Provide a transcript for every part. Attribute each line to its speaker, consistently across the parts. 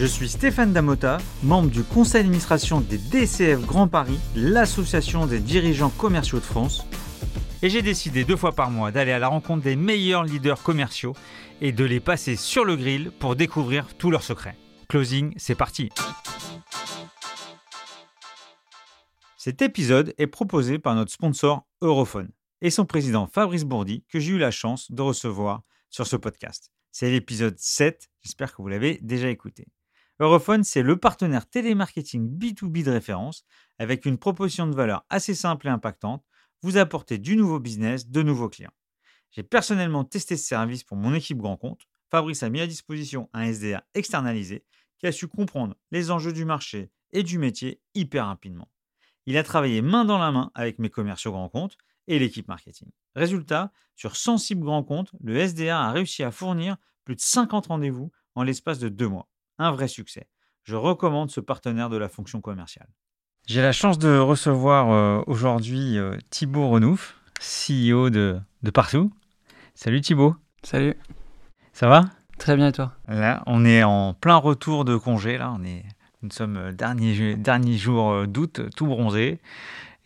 Speaker 1: Je suis Stéphane Damota, membre du conseil d'administration des DCF Grand Paris, l'association des dirigeants commerciaux de France. Et j'ai décidé deux fois par mois d'aller à la rencontre des meilleurs leaders commerciaux et de les passer sur le grill pour découvrir tous leurs secrets. Closing, c'est parti Cet épisode est proposé par notre sponsor Europhone et son président Fabrice Bourdi que j'ai eu la chance de recevoir sur ce podcast. C'est l'épisode 7, j'espère que vous l'avez déjà écouté. Europhone, c'est le partenaire télémarketing B2B de référence avec une proposition de valeur assez simple et impactante, vous apporter du nouveau business, de nouveaux clients. J'ai personnellement testé ce service pour mon équipe grand compte. Fabrice a mis à disposition un SDR externalisé qui a su comprendre les enjeux du marché et du métier hyper rapidement. Il a travaillé main dans la main avec mes commerciaux grand compte et l'équipe marketing. Résultat, sur 100 cibles grand compte, le SDR a réussi à fournir plus de 50 rendez-vous en l'espace de deux mois un vrai succès. Je recommande ce partenaire de la fonction commerciale. J'ai la chance de recevoir euh, aujourd'hui euh, Thibaut Renouf, CEO de, de Partout. Salut Thibaut.
Speaker 2: Salut.
Speaker 1: Ça va?
Speaker 2: Très bien et toi?
Speaker 1: Là, on est en plein retour de congé. Là, on est, nous sommes euh, dernier, dernier jour d'août, tout bronzé.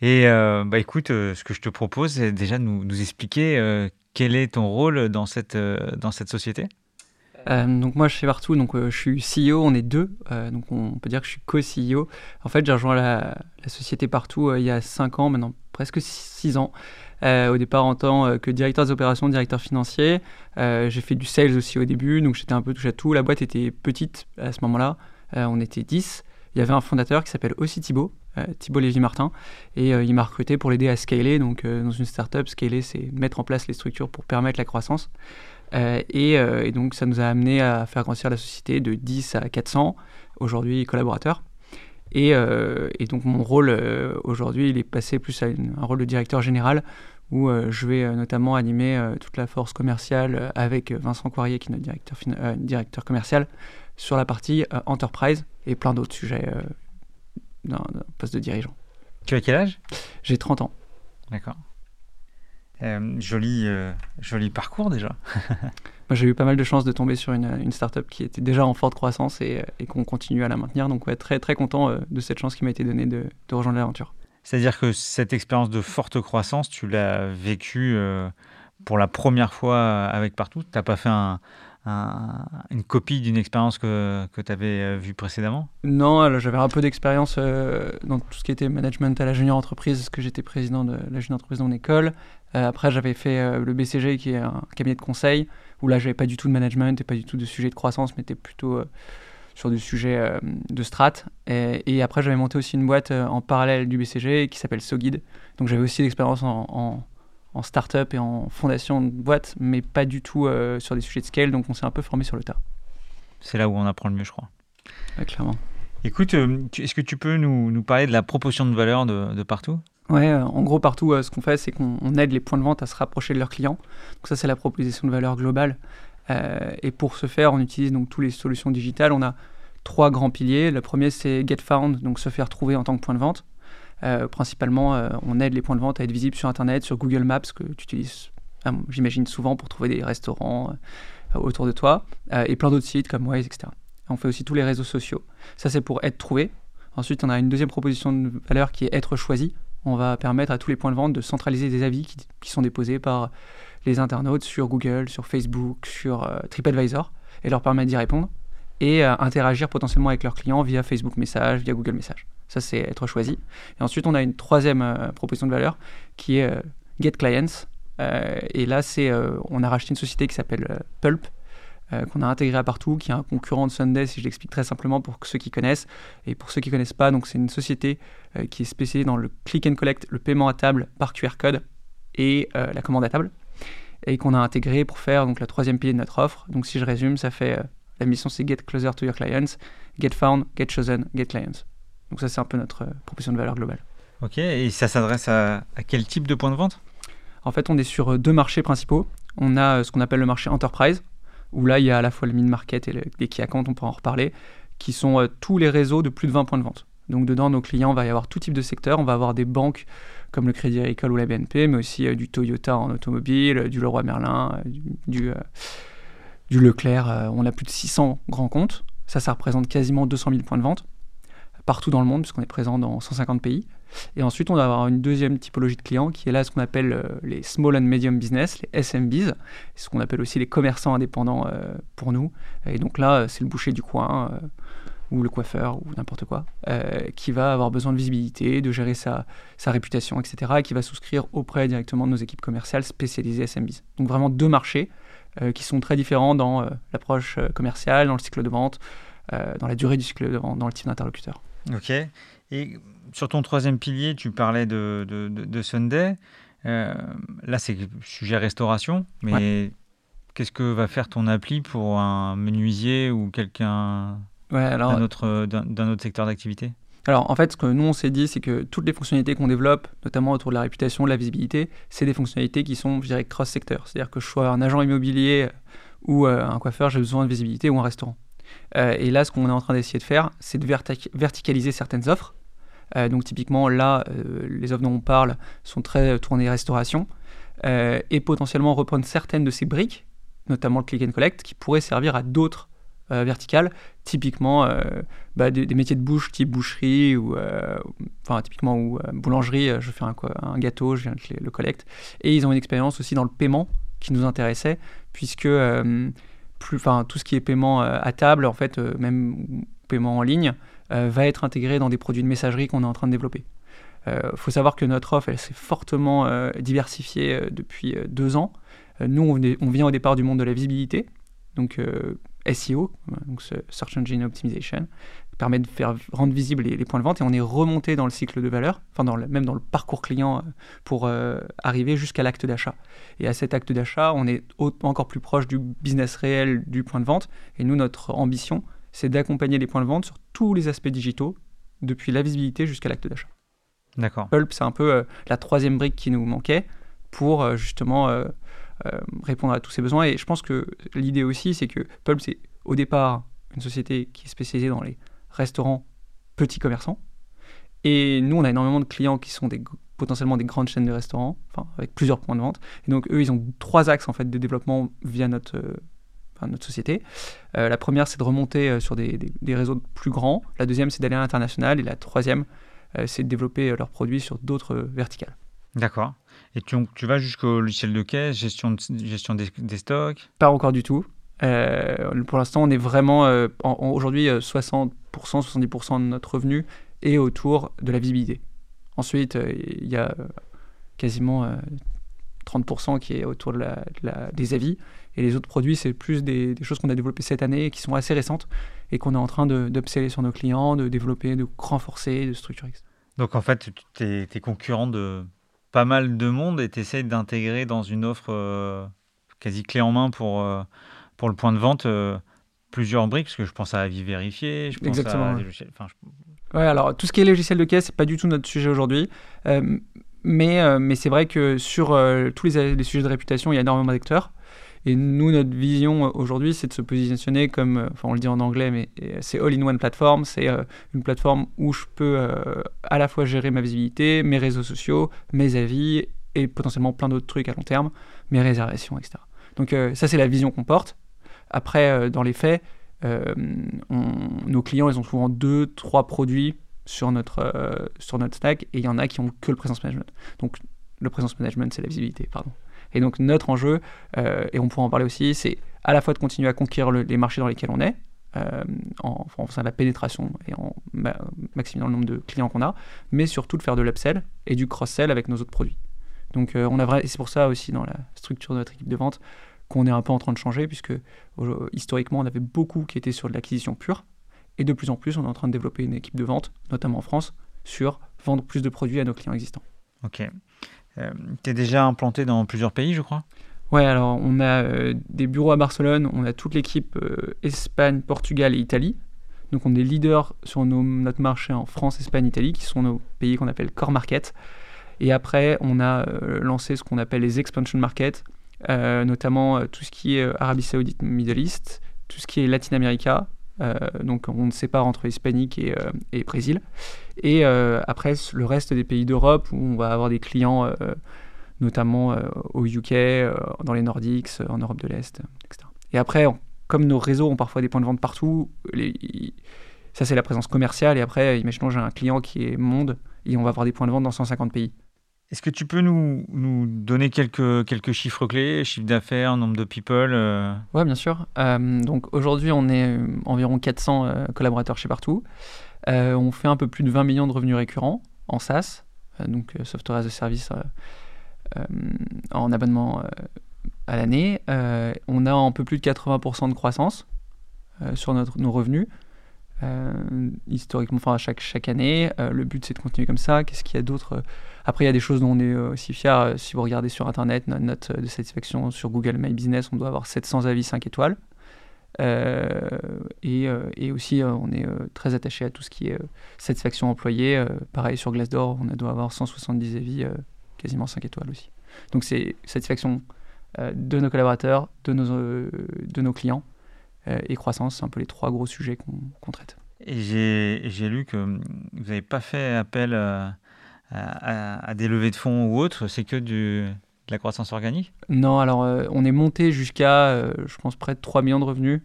Speaker 1: Et bah écoute, ce que je te propose, c'est déjà de nous, nous expliquer quel est ton rôle dans cette, dans cette société?
Speaker 2: Euh, donc moi fais partout, donc euh, je suis CEO, on est deux, euh, donc on peut dire que je suis co-CEO. En fait j'ai rejoint la, société partout il y a 5 ans, maintenant presque 6 ans. au départ en tant que directeur des opérations, directeur financier. j'ai fait du sales aussi au début, donc j'étais un peu touche à tout. La boîte était petite à ce moment-là, on était 10. Il y avait un fondateur qui s'appelle aussi Thibaut, Thibaut Lévy-Martin, et il m'a recruté pour l'aider à scaler. Donc dans une startup, scaler c'est mettre en place les structures pour permettre la croissance. Euh, euh, et, donc ça nous a amené à faire grandir la société de 10 à 400 aujourd'hui collaborateurs. Et, euh, et, donc mon rôle aujourd'hui, il est passé plus à un rôle de directeur général où je vais notamment animer toute la force commerciale avec Vincent Coirier, qui est notre directeur, directeur commercial, sur la partie enterprise et plein d'autres sujets d'un poste de dirigeant.
Speaker 1: Tu as quel âge?
Speaker 2: J'ai 30 ans.
Speaker 1: D'accord. Euh, joli, euh, joli parcours déjà.
Speaker 2: Moi, j'ai eu pas mal de chance de tomber sur une, une startup qui était déjà en forte croissance et, et qu'on continue à la maintenir. Donc, ouais, très, très content euh, de cette chance qui m'a été donnée de, de rejoindre l'aventure.
Speaker 1: C'est-à-dire que cette expérience de forte croissance, tu l'as vécue pour la première fois avec Partout Tu n'as pas fait un, une copie d'une expérience que, que tu avais vue précédemment?
Speaker 2: Non, j'avais un peu d'expérience dans tout ce qui était management à la junior entreprise, parce que j'étais président de la junior entreprise dans mon école. Euh, après, j'avais fait euh, le BCG, qui est un cabinet de conseil, où là, j'avais pas du tout de management et pas du tout de sujet de croissance, mais était plutôt euh, sur des sujets de strat. Et, après, j'avais monté aussi une boîte en parallèle du BCG qui s'appelle SoGuide. Donc, j'avais aussi l'expérience en, en, en start-up et en fondation de boîte, mais pas du tout sur des sujets de scale. Donc, on s'est un peu formé sur le tas.
Speaker 1: C'est là où on apprend le mieux, je crois.
Speaker 2: clairement.
Speaker 1: Écoute, est-ce que tu peux nous, nous, parler de la proposition de valeur de, de partout?
Speaker 2: Ouais, euh, en gros, partout, euh, ce qu'on fait, c'est qu'on aide les points de vente à se rapprocher de leurs clients. Donc ça, c'est la proposition de valeur globale. Euh, et pour ce faire, on utilise donc toutes les solutions digitales. On a trois grands piliers. Le premier, c'est Get Found, donc se faire trouver en tant que point de vente. principalement, on aide les points de vente à être visibles sur Internet, sur Google Maps, que tu utilises, j'imagine, souvent pour trouver des restaurants autour de toi, et plein d'autres sites comme Waze, etc. On fait aussi tous les réseaux sociaux. Ça, c'est pour être trouvé. Ensuite, on a une deuxième proposition de valeur qui est être choisi on va permettre à tous les points de vente de centraliser des avis qui, sont déposés par les internautes sur Google, sur Facebook, sur euh, TripAdvisor, et leur permettre d'y répondre, et euh, interagir potentiellement avec leurs clients via Facebook Message, via Google Message. Ça, c'est être choisi. Et ensuite, on a une troisième euh, proposition de valeur qui est Get Clients. et là, c'est, on a racheté une société qui s'appelle Pulp, euh, qu'on a intégré à partout, qui est un concurrent de Sunday, si je l'explique très simplement pour ceux qui connaissent. Et pour ceux qui ne connaissent pas, donc c'est une société euh, qui est spécialisée dans le click and collect, le paiement à table par QR code et euh, la commande à table, et qu'on a intégré pour faire donc la troisième pilier de notre offre. Donc si je résume, ça fait la mission c'est get closer to your clients, get found, get chosen, get clients. Donc ça c'est un peu notre proposition de valeur globale.
Speaker 1: Ok, et ça s'adresse à, quel type de point de vente?
Speaker 2: En fait, on est sur deux marchés principaux. On a ce qu'on appelle le marché enterprise, où là, il y a à la fois le mid-market et les key accounts, on pourra en reparler, qui sont tous les réseaux de plus de 20 points de vente. Donc dedans, nos clients, va y avoir tout type de secteur. On va avoir des banques comme le Crédit Agricole ou la BNP, mais aussi euh, du Toyota en automobile, du Leroy Merlin, euh, du, euh, du, Leclerc. on a plus de 600 grands comptes. Ça, ça représente quasiment 200 000 points de vente partout dans le monde, puisqu'on est présent dans 150 pays. Et ensuite, on va avoir une deuxième typologie de clients qui est là ce qu'on appelle les small and medium business, les SMBs, ce qu'on appelle aussi les commerçants indépendants pour nous. Et donc là, c'est le boucher du coin ou le coiffeur ou n'importe quoi, euh, qui va avoir besoin de visibilité, de gérer sa, sa réputation, etc., et qui va souscrire auprès directement de nos équipes commerciales spécialisées SMBs. Donc vraiment deux marchés euh, qui sont très différents dans euh, l'approche commerciale, dans le cycle de vente, dans la durée du cycle de vente, dans le type d'interlocuteur.
Speaker 1: Ok. Sur ton troisième pilier, tu parlais de, de, de, Sunday. là, c'est sujet restauration, mais qu'est-ce que va faire ton appli pour un menuisier ou quelqu'un d'un autre, d'un autre secteur d'activité?
Speaker 2: Alors en fait, ce que nous on s'est dit, c'est que toutes les fonctionnalités qu'on développe, notamment autour de la réputation, de la visibilité, c'est des fonctionnalités qui sont, je dirais, cross-secteur. C'est-à-dire que je sois un agent immobilier ou euh, un coiffeur, j'ai besoin de visibilité ou un restaurant. Euh, et là, ce qu'on est en train d'essayer de faire, c'est de verticaliser certaines offres. Euh, donc typiquement, là, les offres dont on parle sont très tournées restauration et potentiellement reprendre certaines de ces briques, notamment le click and collect, qui pourraient servir à d'autres euh, verticale, typiquement euh, bah, des, métiers de bouche type boucherie ou euh, enfin typiquement ou boulangerie, je fais un, gâteau, je viens de le collecte. Et ils ont une expérience aussi dans le paiement qui nous intéressait, puisque tout ce qui est paiement à table, en fait, même paiement en ligne, va être intégré dans des produits de messagerie qu'on est en train de développer. Il faut savoir que notre offre, elle s'est fortement diversifiée depuis deux ans. nous, on, vient au départ du monde de la visibilité, donc SEO, donc Search Engine Optimization, permet de faire rendre visibles les, points de vente et on est remonté dans le cycle de valeur, enfin dans même dans le parcours client euh, pour euh, arriver jusqu'à l'acte d'achat. Et à cet acte d'achat, on est encore plus proche du business réel du point de vente. Et nous, notre ambition, c'est d'accompagner les points de vente sur tous les aspects digitaux, depuis la visibilité jusqu'à l'acte d'achat.
Speaker 1: D'accord.
Speaker 2: Pulp, c'est un peu euh, la troisième brique qui nous manquait pour justement euh, répondre à tous ces besoins. Et je pense que l'idée aussi, c'est que Pulp, c'est au départ une société qui est spécialisée dans les restaurants petits commerçants. Et nous, on a énormément de clients qui sont des, potentiellement des grandes chaînes de restaurants, enfin, avec plusieurs points de vente. Et donc, eux, ils ont trois axes en fait, de développement via notre, euh, notre société. Euh, la première, c'est de remonter sur des, des, réseaux plus grands. La deuxième, c'est d'aller à l'international. Et la troisième, c'est de développer leurs produits sur d'autres verticales.
Speaker 1: D'accord. Et tu, tu vas jusqu'au logiciel de caisse, gestion, gestion des, stocks?
Speaker 2: Pas encore du tout. Euh, pour l'instant, on est vraiment, euh, aujourd'hui, 60%, euh, 70% de notre revenu est autour de la visibilité. Ensuite, il y a quasiment 30% qui est autour de la, des avis. Et les autres produits, c'est plus des, choses qu'on a développées cette année et qui sont assez récentes et qu'on est en train d'upseller sur nos clients, de développer, de renforcer, de structurer.
Speaker 1: Donc en fait, tes, tes concurrents de, pas mal de monde et tu essaies d'intégrer dans une offre euh, quasi clé en main pour, euh, pour le point de vente euh, plusieurs briques, parce que je pense à avis vérifié, je pense
Speaker 2: Exactement, à ouais. alors tout ce qui est logiciel de caisse, c'est pas du tout notre sujet aujourd'hui. mais mais c'est vrai que sur tous les, les, sujets de réputation, il y a énormément d'acteurs. Et nous, notre vision euh, aujourd'hui, c'est de se positionner comme, euh, enfin on le dit en anglais, mais euh, c'est all-in-one platform. C'est une plateforme où je peux à la fois gérer ma visibilité, mes réseaux sociaux, mes avis et potentiellement plein d'autres trucs à long terme, mes réservations, etc. Donc ça, c'est la vision qu'on porte. Après, dans les faits, nos clients, ils ont souvent deux, trois produits sur notre, sur notre stack et il y en a qui ont que le presence management. Donc le presence management, c'est la visibilité, pardon. Et donc notre enjeu, euh, et on pourra en parler aussi, c'est à la fois de continuer à conquérir les marchés dans lesquels on est, euh, en, faisant de la pénétration et en maximisant le nombre de clients qu'on a, mais surtout de faire de l'upsell et du cross-sell avec nos autres produits. Donc euh, on a vrai, c'est pour ça aussi dans la structure de notre équipe de vente qu'on est un peu en train de changer, puisque historiquement on avait beaucoup qui étaient sur de l'acquisition pure, et de plus en plus on est en train de développer une équipe de vente, notamment en France, sur vendre plus de produits à nos clients existants.
Speaker 1: Ok. Euh, tu es déjà implanté dans plusieurs pays, je crois?
Speaker 2: Ouais, alors on a euh, des bureaux à Barcelone, on a toute l'équipe euh, Espagne, Portugal et Italie. Donc on est leader sur notre marché en France, Espagne, Italie, qui sont nos pays qu'on appelle core market. Et après, on a lancé ce qu'on appelle les expansion markets, notamment tout ce qui est Arabie Saoudite, Middle East, tout ce qui est Latin America, donc on sépare entre Hispanique et, et Brésil. Et après, le reste des pays d'Europe, où on va avoir des clients notamment euh, au UK, euh, dans les Nordiques, euh, en Europe de l'Est, etc. Et après, comme nos réseaux ont parfois des points de vente partout, ça c'est la présence commerciale. Et après, imaginons j'ai un client qui est monde et on va avoir des points de vente dans 150 pays.
Speaker 1: Est-ce que tu peux nous, nous, donner quelques, quelques chiffres clés, chiffre d'affaires, nombre de people
Speaker 2: Oui, bien sûr. donc aujourd'hui, on est environ 400 collaborateurs chez Partout. on fait un peu plus de 20 millions de revenus récurrents en SaaS, donc Software as a Service euh, en abonnement euh, à l'année. Euh, on a un peu plus de 80% de croissance sur notre, nos revenus. historiquement, enfin, chaque, chaque année. le but, c'est de continuer comme ça. Qu'est-ce qu'il y a d'autre Après, il y a des choses dont on est aussi fier. Si vous regardez sur Internet, notre note de satisfaction sur Google My Business, on doit avoir 700 avis 5 étoiles. et, et, aussi, on est très attaché à tout ce qui est satisfaction employée. pareil, sur Glassdoor, on doit avoir 170 avis quasiment 5 étoiles aussi. Donc c'est satisfaction euh, de nos collaborateurs, de nos, euh, de nos clients euh, et croissance, c'est un peu les trois gros sujets qu'on traite.
Speaker 1: Et j'ai lu que vous n'avez pas fait appel à, à, des levées de fonds ou autres, c'est que de la croissance organique?
Speaker 2: Non, alors on est monté jusqu'à, je pense, près de 3 millions de revenus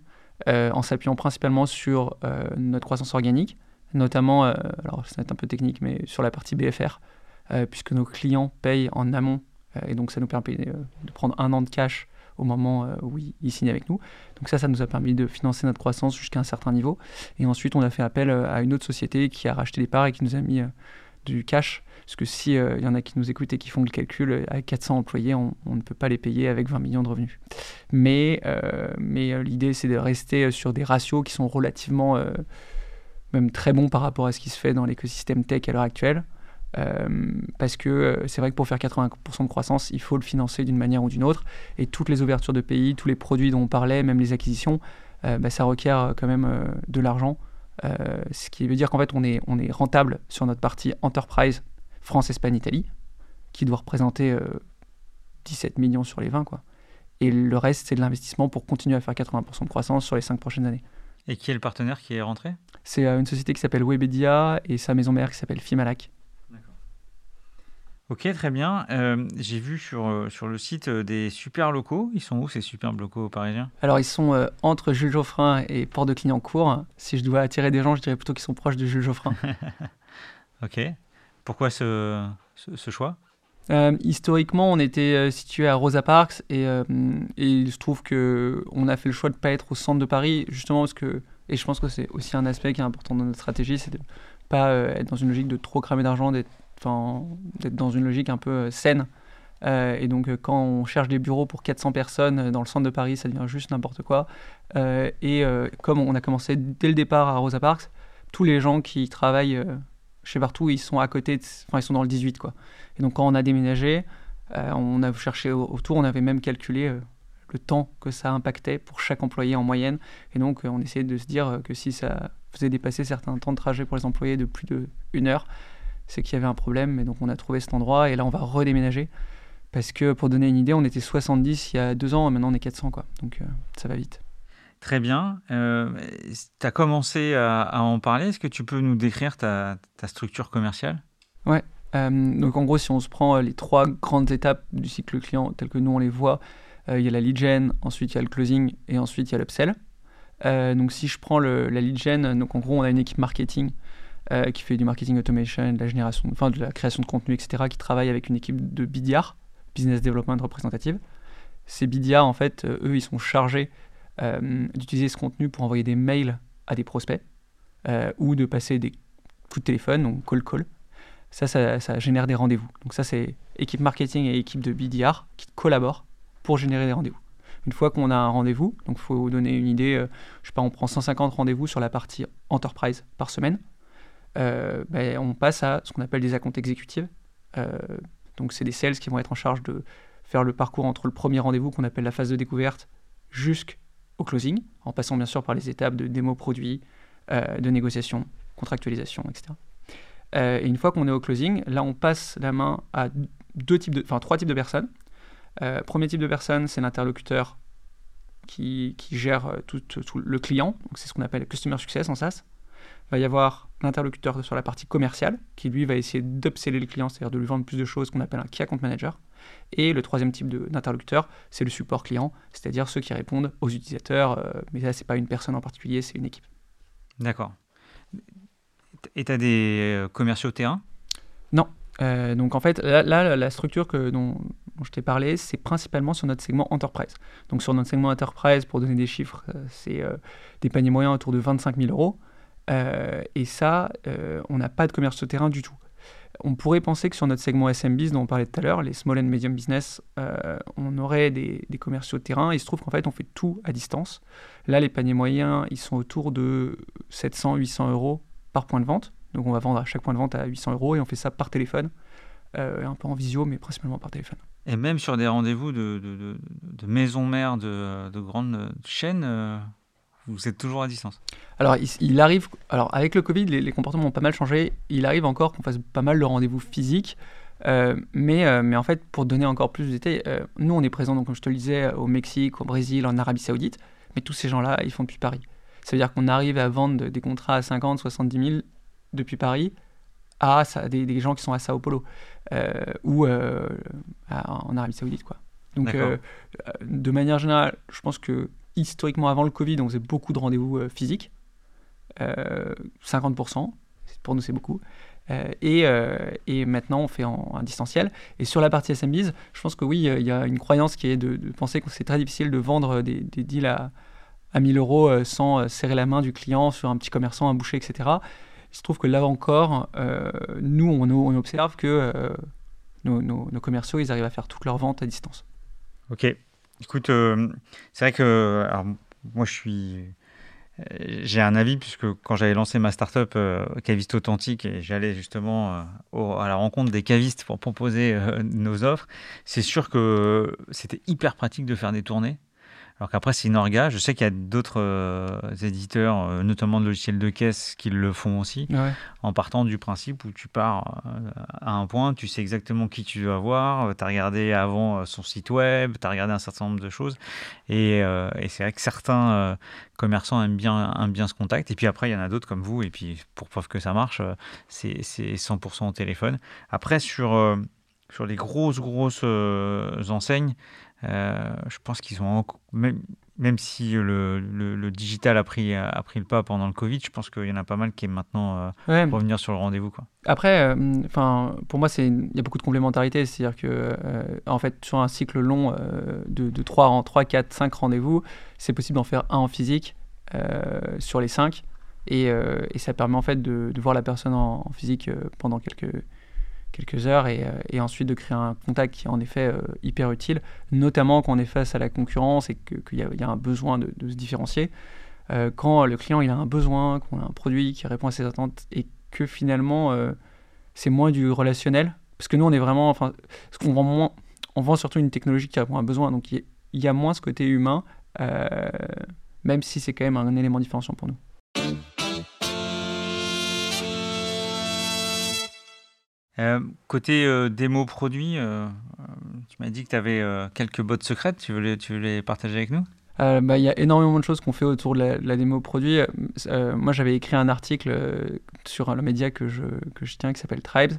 Speaker 2: en s'appuyant principalement sur notre croissance organique, notamment, alors ça va être un peu technique, mais sur la partie BFR. Euh, puisque nos clients payent en amont. Euh, et donc, ça nous permet euh, de prendre un an de cash au moment où ils signent avec nous. Donc ça, ça nous a permis de financer notre croissance jusqu'à un certain niveau. Et ensuite, on a fait appel à une autre société qui a racheté des parts et qui nous a mis du cash. Parce que s'il il y en a qui nous écoutent et qui font le calcul, avec 400 employés, on, ne peut pas les payer avec 20 millions de revenus. Mais, mais l'idée, c'est de rester sur des ratios qui sont relativement, même très bons par rapport à ce qui se fait dans l'écosystème tech à l'heure actuelle. Euh, parce que euh, c'est vrai que pour faire 80% de croissance, il faut le financer d'une manière ou d'une autre. Et toutes les ouvertures de pays, tous les produits dont on parlait, même les acquisitions, euh, bah, ça requiert quand même de l'argent. ce qui veut dire qu'en fait, on est, on est rentable sur notre partie enterprise France, Espagne, Italie, qui doit représenter 17 millions sur les 20. Quoi. Et le reste, c'est de l'investissement pour continuer à faire 80% de croissance sur les 5 prochaines années.
Speaker 1: Et qui est le partenaire qui est rentré?
Speaker 2: C'est une société qui s'appelle Webedia et sa maison mère qui s'appelle Fimalac.
Speaker 1: Ok, très bien. Euh, j'ai vu sur, euh, sur le site euh, des super locaux. Ils sont où ces super locaux parisiens?
Speaker 2: Alors, ils sont entre Jules Geoffrin et Port de Clignancourt. Si je dois attirer des gens, je dirais plutôt qu'ils sont proches de Jules Geoffrin.
Speaker 1: ok. Pourquoi ce, choix?
Speaker 2: Historiquement, on était situé à Rosa Parks et, et, il se trouve que on a fait le choix de ne pas être au centre de Paris, justement parce que, et je pense que c'est aussi un aspect qui est important dans notre stratégie, c'est de ne pas être dans une logique de trop cramer d'argent, d'être dans une logique un peu euh, saine. Euh, et donc, euh, quand on cherche des bureaux pour 400 personnes dans le centre de Paris, ça devient juste n'importe quoi. et comme on a commencé dès le départ à Rosa Parks, tous les gens qui travaillent chez Partout, ils sont à côté, enfin, ils sont dans le 18, quoi. Et donc, quand on a déménagé, on a cherché autour, on avait même calculé le temps que ça impactait pour chaque employé en moyenne. Et donc, on essayait de se dire que si ça faisait dépasser certains temps de trajet pour les employés de plus d'une heure, c'est qu'il y avait un problème, et donc on a trouvé cet endroit, et là on va redéménager. Parce que pour donner une idée, on était 70 il y a deux ans, et maintenant on est 400, quoi. Donc euh, ça va vite.
Speaker 1: Très bien. Euh, tu as commencé à, en parler. Est-ce que tu peux nous décrire ta, structure commerciale?
Speaker 2: Ouais. Euh, donc en gros, si on se prend les trois grandes étapes du cycle client tel que nous on les voit, il y a la lead gen, ensuite il y a le closing et ensuite il y a l'upsell. donc si je prends la lead gen, donc en gros on a une équipe marketing euh, qui fait du marketing automation, de la génération, enfin de la création de contenu, etc., qui travaille avec une équipe de BDR, Business Development Representative. Ces BDR, en fait, euh, eux, ils sont chargés euh, d'utiliser ce contenu pour envoyer des mails à des prospects ou de passer des coups de téléphone, donc call call. Ça, ça, génère des rendez-vous. Donc ça, c'est équipe marketing et équipe de BDR qui collaborent pour générer des rendez-vous. Une fois qu'on a un rendez-vous, donc il faut vous donner une idée, je sais pas, on prend 150 rendez-vous sur la partie enterprise par semaine. Euh, ben, on passe à ce qu'on appelle des accounts exécutives. Euh, donc c'est des sales qui vont être en charge de faire le parcours entre le premier rendez-vous qu'on appelle la phase de découverte jusqu'au closing, en passant bien sûr par les étapes de démo produit, de négociation, contractualisation, etc. et une fois qu'on est au closing, là, on passe la main à deux types enfin, trois types de personnes. premier type de personne, c'est l'interlocuteur qui, gère tout, le client. C'est ce qu'on appelle Customer Success en SaaS va y avoir l'interlocuteur sur la partie commerciale, qui lui va essayer d'upseller le client, c'est-à-dire de lui vendre plus de choses qu'on appelle un key account manager. Et le troisième type d'interlocuteur, c'est le support client, c'est-à-dire ceux qui répondent aux utilisateurs. Euh, mais là, ce n'est pas une personne en particulier, c'est une équipe.
Speaker 1: D'accord. Et tu as des euh, commerciaux terrain?
Speaker 2: Non. Euh, donc en fait, là, la structure que, dont, je t'ai parlé, c'est principalement sur notre segment enterprise. Donc sur notre segment enterprise, pour donner des chiffres, c'est des paniers moyens autour de 25 000 euros. Euh, et ça, on n'a pas de commerce de terrain du tout. On pourrait penser que sur notre segment SMBs dont on parlait tout à l'heure, les small and medium business, euh, on aurait des, commerciaux terrain. Il se trouve qu'en fait, on fait tout à distance. Là, les paniers moyens, ils sont autour de 700-800 euros par point de vente. Donc, on va vendre à chaque point de vente à 800 euros et on fait ça par téléphone, un peu en visio, mais principalement par téléphone.
Speaker 1: Et même sur des rendez-vous de, de, maisons mères de, grandes chaînes vous êtes toujours à distance
Speaker 2: Alors, il, arrive. Alors, avec le Covid, les, comportements ont pas mal changé. Il arrive encore qu'on fasse pas mal de rendez-vous physiques. Euh, mais, euh, mais en fait, pour donner encore plus de détails, euh, nous, on est présents, donc, comme je te le disais, au Mexique, au Brésil, en Arabie Saoudite. Mais tous ces gens-là, ils font depuis Paris. Ça veut dire qu'on arrive à vendre des contrats à 50, 70 000 depuis Paris à des, des gens qui sont à Sao Paulo ou en Arabie Saoudite. Quoi. Donc, de manière générale, je pense que historiquement, avant le Covid, on faisait beaucoup de rendez-vous euh, physiques. 50%, euh, pour nous c'est beaucoup. Euh, et, et, maintenant, on fait en, distanciel. Et sur la partie SMBs, je pense que oui, il y a une croyance qui est de, penser que c'est très difficile de vendre des, deals à, à 1000 euros sans serrer la main du client sur un petit commerçant, un boucher, etc. Il se trouve que là encore, nous, on, observe que nos, nos, commerciaux, ils arrivent à faire toutes leurs ventes à distance.
Speaker 1: Ok. Écoute, euh, c'est vrai que moi je suis euh, j'ai un avis puisque quand j'avais lancé ma startup euh, Caviste Authentique et j'allais justement à la rencontre des cavistes pour proposer nos offres, c'est sûr que c'était hyper pratique de faire des tournées alors qu'après, c'est une orga. Je sais qu'il y a d'autres euh, éditeurs, euh, notamment de logiciels de caisse, qui le font aussi, en partant du principe où tu pars euh, à un point, tu sais exactement qui tu veux avoir, tu as regardé avant son site web, tu as regardé un certain nombre de choses. Et, c'est vrai que certains commerçants aiment bien, aiment bien ce contact. Et puis après, il y en a d'autres comme vous. Et puis, pour preuve que ça marche, c'est 100% au téléphone. Après, sur, sur les grosses, grosses enseignes, euh, je pense qu'ils ont même, même si le, le, digital a pris, a pris le pas pendant le Covid, je pense qu'il y en a pas mal qui est maintenant euh, revenir sur le rendez-vous. Quoi.
Speaker 2: Après, euh, pour moi, il y a beaucoup de complémentarité. C'est-à-dire que, en fait, sur un cycle long de, de 3, en 3, 4, 5 rendez-vous, c'est possible d'en faire un en physique sur les 5. Et, et, ça permet en fait de, de voir la personne en, en physique pendant quelques, quelques heures et, euh, et, ensuite de créer un contact qui est en effet euh, hyper utile, notamment quand on est face à la concurrence et qu'il y, a un besoin de, se différencier. Euh, quand le client il a un besoin, qu'on a un produit qui répond à ses attentes et que finalement c'est moins du relationnel, parce que nous on est vraiment, enfin, ce vend moins, on vend surtout une technologie qui répond à un besoin, donc il y, a moins ce côté humain, même si c'est quand même un élément différenciant pour nous.
Speaker 1: Euh, côté euh, démo produit, euh, tu m'as dit que tu avais quelques bottes secrètes, tu veux les, tu veux les partager avec nous?
Speaker 2: Bah, il y a énormément de choses qu'on fait autour de la, démo produit. moi, j'avais écrit un article sur le média que je, que je tiens qui s'appelle Tribes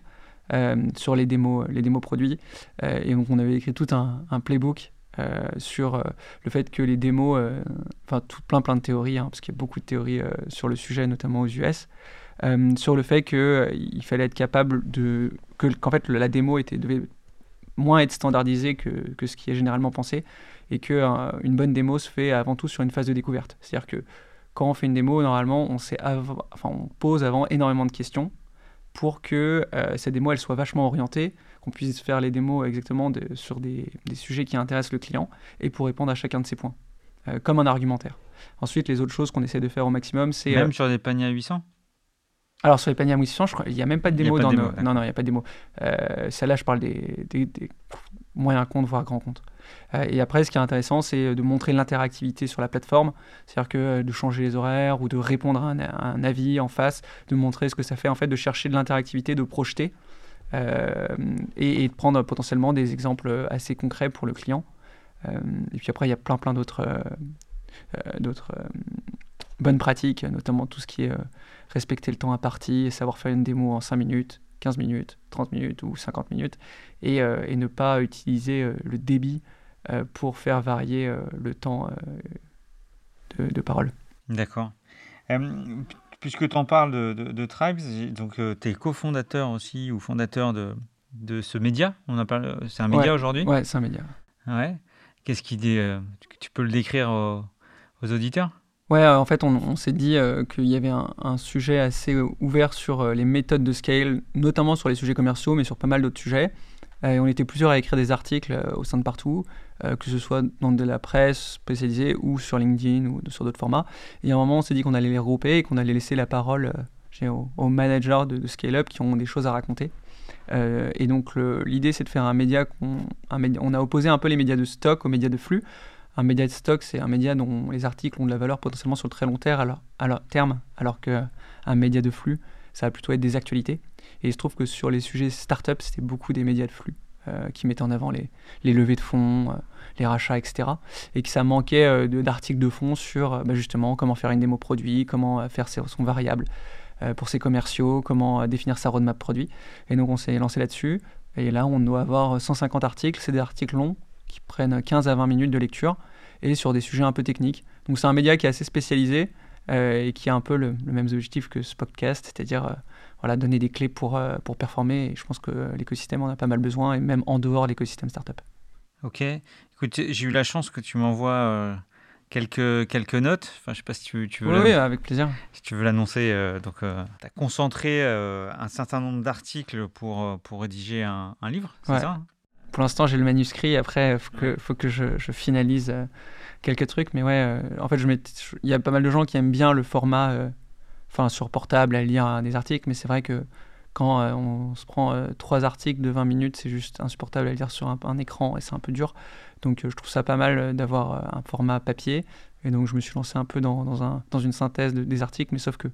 Speaker 2: sur les démos, les démos produits. et donc, on avait écrit tout un, un playbook sur le fait que les démos, enfin, tout plein plein de théories, hein, parce qu'il y a beaucoup de théories sur le sujet, notamment aux US. Euh, sur le fait qu'il euh, il fallait être capable de. qu'en fait la démo était, devait moins être standardisée que, que ce qui est généralement pensé et qu'une euh, une bonne démo se fait avant tout sur une phase de découverte. C'est-à-dire que quand on fait une démo, normalement, on, enfin, on pose avant énormément de questions pour que cette démo elle soit vachement orientée, qu'on puisse faire les démos exactement sur des, des, sujets qui intéressent le client et pour répondre à chacun de ces points, comme un argumentaire. Ensuite, les autres choses qu'on essaie de faire au maximum, c'est...
Speaker 1: Même sur des paniers à 800
Speaker 2: alors sur les paniers à il n'y a même pas de démo dans nos... Non, non, il n'y a pas de démo. Euh, Celle-là, je parle des, moyen compte, voire grand compte. et après, ce qui est intéressant, c'est de montrer l'interactivité sur la plateforme, c'est-à-dire que de changer les horaires ou de répondre à un, avis en face, de montrer ce que ça fait, en fait, de chercher de l'interactivité, de projeter. Et, et, de prendre potentiellement des exemples assez concrets pour le client. et puis après, il y a plein plein d'autres d'autres bonnes pratiques, notamment tout ce qui est respecter le temps imparti, savoir faire une démo en 5 minutes, 15 minutes, 30 minutes ou 50 minutes, et, euh, et ne pas utiliser euh, le débit euh, pour faire varier le temps de, parole.
Speaker 1: D'accord. puisque tu en parles de, de, Tribes, donc tu es cofondateur aussi ou fondateur de, de ce média. On parle, c'est un média aujourd'hui?
Speaker 2: Ouais, c'est un média.
Speaker 1: Ouais. Qu'est-ce qui dit Tu peux le décrire aux auditeurs?
Speaker 2: Ouais, euh, en fait, on, s'est dit euh, qu'il y avait un, sujet assez euh, ouvert sur les méthodes de scale, notamment sur les sujets commerciaux, mais sur pas mal d'autres sujets. Et on était plusieurs à écrire des articles au sein de partout, que ce soit dans de la presse spécialisée ou sur LinkedIn ou sur d'autres formats. Et à un moment, on s'est dit qu'on allait les regrouper et qu'on allait laisser la parole aux, managers de, scale-up qui ont des choses à raconter. et donc l'idée, c'est de faire un média, média, On a opposé un peu les médias de stock aux médias de flux un média de stock, c'est un média dont les articles ont de la valeur potentiellement sur le très long terme, alors, terme, alors qu'un média de flux, ça va plutôt être des actualités. Et il se trouve que sur les sujets start-up, c'était beaucoup des médias de flux euh, qui mettaient en avant les, levées de fonds, euh, les rachats, etc. Et que ça manquait euh, d'articles de fond sur bah, justement comment faire une démo produit, comment faire son variable pour ses commerciaux, comment définir sa roadmap produit. Et donc on s'est lancé là-dessus. Et là, on doit avoir 150 articles. C'est des articles longs, qui prennent 15 à 20 minutes de lecture et sur des sujets un peu techniques. Donc c'est un média qui est assez spécialisé euh, et qui a un peu le, même objectif que ce podcast, c'est-à-dire euh, voilà, donner des clés pour, euh, pour performer. Et je pense que l'écosystème en a pas mal besoin, et même en dehors de l'écosystème startup.
Speaker 1: Ok. Écoute, j'ai eu la chance que tu m'envoies quelques, quelques notes. Enfin, je sais pas si tu, tu veux.
Speaker 2: Oui, avec plaisir.
Speaker 1: Si tu veux l'annoncer. donc, tu as concentré un certain nombre d'articles pour, pour rédiger un, un livre, c'est ça hein?
Speaker 2: Pour l'instant, j'ai le manuscrit. Après, il faut que, faut que je, finalise euh, quelques trucs. Mais ouais, euh, en fait, il y a pas mal de gens qui aiment bien le format euh, enfin sur portable à lire des articles. Mais c'est vrai que quand on se prend trois articles de 20 minutes, c'est juste insupportable à lire sur un, écran et c'est un peu dur. Donc, je trouve ça pas mal d'avoir un format papier. Et donc, je me suis lancé un peu dans, dans, un, dans une synthèse des articles. Mais sauf que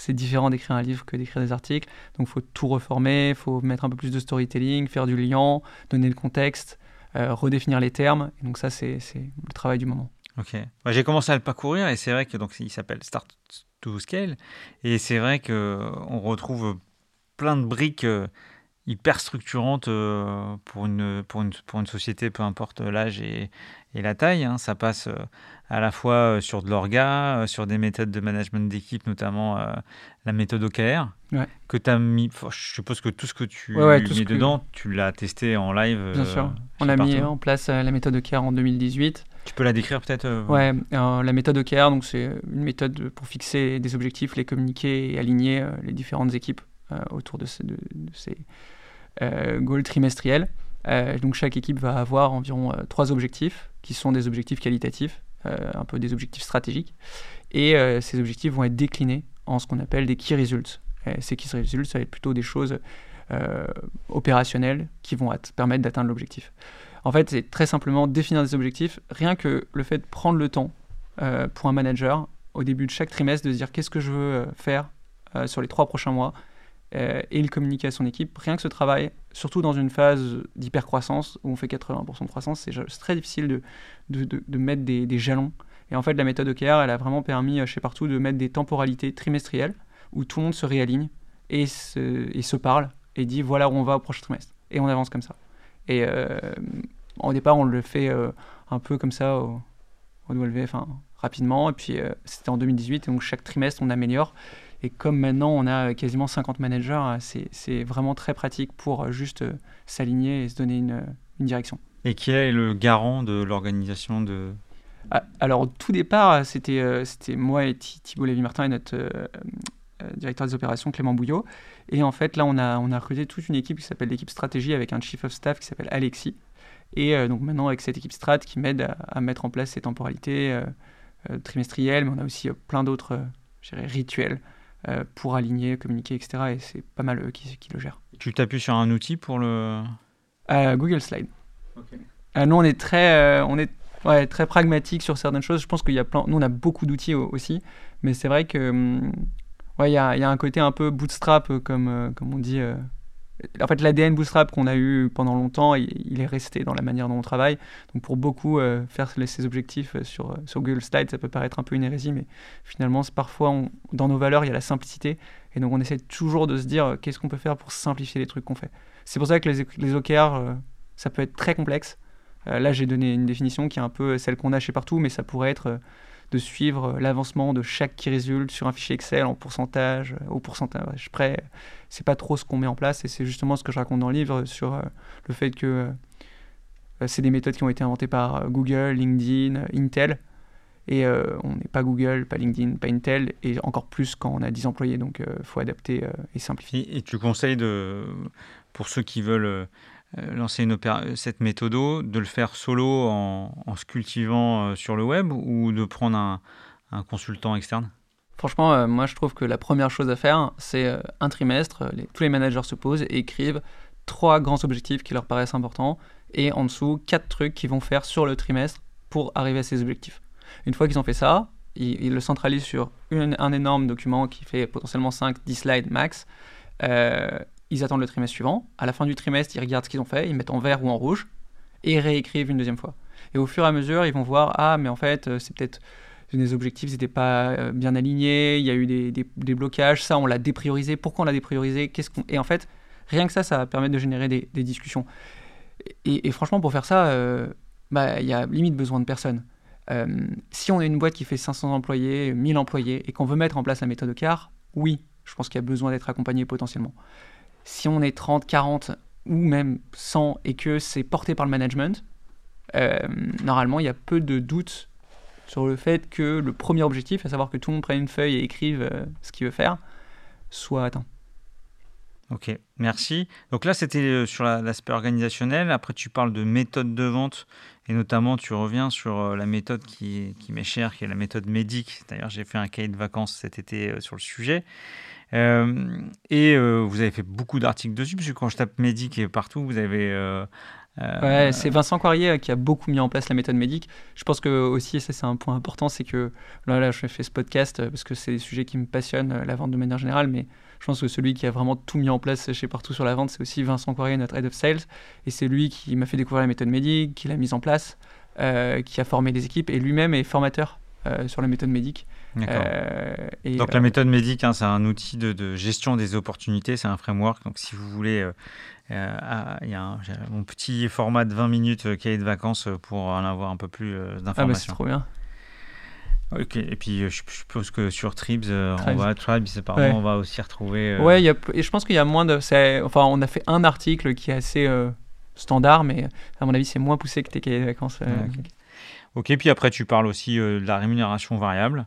Speaker 2: c'est différent d'écrire un livre que d'écrire des articles. Donc il faut tout reformer, il faut mettre un peu plus de storytelling, faire du lien, donner le contexte, euh, redéfinir les termes. Donc ça, c'est le travail du moment.
Speaker 1: Ok. J'ai commencé à le parcourir et c'est vrai que donc il s'appelle Start to Scale et c'est vrai que on retrouve plein de briques euh, hyper structurantes euh, pour une pour une pour une société, peu importe l'âge et, et la taille. Hein. Ça passe à la fois euh, sur de l'orga, euh, sur des méthodes de management d'équipe, notamment euh, la méthode OKR, que tu as mis. Je suppose que tout ce que tu mets dedans, tu l'as testé en live.
Speaker 2: Bien sûr. On a mis en place la méthode OKR en 2018.
Speaker 1: Tu peux la décrire peut-être
Speaker 2: Ouais, la méthode OKR, donc c'est une méthode pour fixer des objectifs, les communiquer et aligner les différentes équipes autour de ces, de, ces goals trimestriels. Donc chaque équipe va avoir environ trois objectifs qui sont des objectifs qualitatifs euh, un peu des objectifs stratégiques. Et euh, ces objectifs vont être déclinés en ce qu'on appelle des key results. ces key results, ça va être plutôt des choses euh, opérationnelles qui vont permettre d'atteindre l'objectif. En fait, c'est très simplement définir des objectifs. Rien que le fait de prendre le temps pour un manager au début de chaque trimestre de se dire qu'est-ce que je veux faire sur les trois prochains mois et le communiquer à son équipe. Rien que ce travail, surtout dans une phase d'hypercroissance où on fait 80% de croissance, c'est très difficile de, de, de, mettre des, des, jalons. Et en fait, la méthode OKR, elle a vraiment permis chez Partout de mettre des temporalités trimestrielles où tout le monde se réaligne et se, et se parle et dit voilà où on va au prochain trimestre. Et on avance comme ça. Et euh, au départ, on le fait euh, un peu comme ça au, au W, enfin rapidement. Et puis euh, c'était en 2018, et donc chaque trimestre, on améliore. Et comme maintenant, on a quasiment 50 managers, c'est vraiment très pratique pour juste s'aligner et se donner une, une direction.
Speaker 1: Et qui est le garant de l'organisation de...
Speaker 2: Ah, alors, au tout départ, c'était euh, c'était moi et Thibault Lévy-Martin et notre euh, euh, directeur des opérations, Clément Bouillot. Et en fait, là, on a, on a recruté toute une équipe qui s'appelle l'équipe stratégie avec un chief of staff qui s'appelle Alexis. Et donc maintenant, avec cette équipe strat qui m'aide à, mettre en place ces temporalités trimestrielles, mais on a aussi plein d'autres rituels pour aligner, communiquer, etc. Et c'est pas mal eux qui, qui, le gèrent.
Speaker 1: Tu t'appuies sur un outil pour le...
Speaker 2: Google Slide. Euh, nous, on est très, on est ouais, très pragmatique sur certaines choses. Je pense qu'il y a plein. Nous, on a beaucoup d'outils aussi, mais c'est vrai que hum, ouais, il y a, y a, un côté un peu bootstrap, comme, comme on dit en fait, l'ADN Bootstrap qu'on a eu pendant longtemps, il, est resté dans la manière dont on travaille. Donc, pour beaucoup, euh, faire ces objectifs euh, sur, euh, sur Google Slides, ça peut paraître un peu une hérésie, mais finalement, parfois, dans nos valeurs, il y a la simplicité. Et donc, on essaie toujours de se dire qu'est-ce qu'on peut faire pour simplifier les trucs qu'on fait. C'est pour ça que les, les OKR, ça peut être très complexe. là, j'ai donné une définition qui est un peu celle qu'on a chez partout, mais ça pourrait être de suivre l'avancement de chaque qui résulte sur un fichier Excel en pourcentage, au pourcentage près c'est pas trop ce qu'on met en place et c'est justement ce que je raconte dans le livre sur euh, le fait que euh, c'est des méthodes qui ont été inventées par euh, Google, LinkedIn, Intel. Et on n'est pas Google, pas LinkedIn, pas Intel, et encore plus quand on a 10 employés. Donc il faut adapter et simplifier.
Speaker 1: Et tu conseilles, de, pour ceux qui veulent lancer une cette méthode, de le faire solo en, en se cultivant sur le web ou de prendre un, consultant externe?
Speaker 2: Franchement, euh, moi je trouve que la première chose à faire, c'est euh, un trimestre, euh, tous les managers se posent et écrivent trois grands objectifs qui leur paraissent importants et en dessous quatre trucs qu'ils vont faire sur le trimestre pour arriver à ces objectifs. Une fois qu'ils ont fait ça, ils, le centralisent sur un énorme document qui fait potentiellement 5-10 slides max. Ils attendent le trimestre suivant. À la fin du trimestre, ils regardent ce qu'ils ont fait, ils mettent en vert ou en rouge et réécrivent une deuxième fois. Et au fur et à mesure, ils vont voir ah mais en fait c'est peut-être les objectifs n'étaient pas euh, bien alignés, il y a eu des, des, blocages, ça on l'a dépriorisé, pourquoi on l'a dépriorisé, qu'est-ce qu'on... Et en fait, rien que ça, ça permet de générer des, des discussions. Et, franchement, pour faire ça, euh, bah, il y a limite besoin de personne. Euh, si on est une boîte qui fait 500 employés, 1000 employés, et qu'on veut mettre en place la méthode CAR, oui, je pense qu'il y a besoin d'être accompagné potentiellement. Si on est 30, 40 ou même 100 et que c'est porté par le management, normalement, il y a peu de doutes sur le fait que le premier objectif, à savoir que tout le monde prenne une feuille et écrive euh, ce qu'il veut faire, soit atteint.
Speaker 1: Ok, merci. Donc là, c'était euh, sur l'aspect organisationnel. Après, tu parles de méthode de vente et notamment, tu reviens sur euh, la méthode qui, qui m'est chère, qui est la méthode médic. D'ailleurs, j'ai fait un cahier de vacances cet été sur le sujet. Et vous avez fait beaucoup d'articles dessus, parce que quand je tape médic partout, vous avez
Speaker 2: euh, ouais, c'est Vincent Coirier euh, qui a beaucoup mis en place la méthode médic. Je pense que aussi, et ça c'est un point important, c'est que là, je fais ce podcast euh, parce que c'est des sujets qui me passionnent, la vente de manière générale, mais je pense que celui qui a vraiment tout mis en place chez Partout sur la vente, c'est aussi Vincent Coirier, notre Head of Sales. Et c'est lui qui m'a fait découvrir la méthode médic, qui l'a mise en place, qui a formé des équipes, et lui-même est formateur sur la méthode médic.
Speaker 1: Euh, donc la méthode médic, hein, c'est un outil de, de, gestion des opportunités, c'est un framework. Donc si vous voulez euh, ah, il y a mon petit format de 20 minutes euh, cahier de vacances euh, pour en avoir un peu plus d'informations. Ah bah
Speaker 2: c'est trop bien.
Speaker 1: Ok, et puis je suppose que sur Tribes, on va, Tribes apparemment, on va aussi retrouver.
Speaker 2: Ouais, y a, et je pense qu'il y a moins de. Enfin, on a fait un article qui est assez standard, mais à mon avis, c'est moins poussé que tes cahiers de vacances.
Speaker 1: ok, puis après, tu parles aussi de la rémunération variable.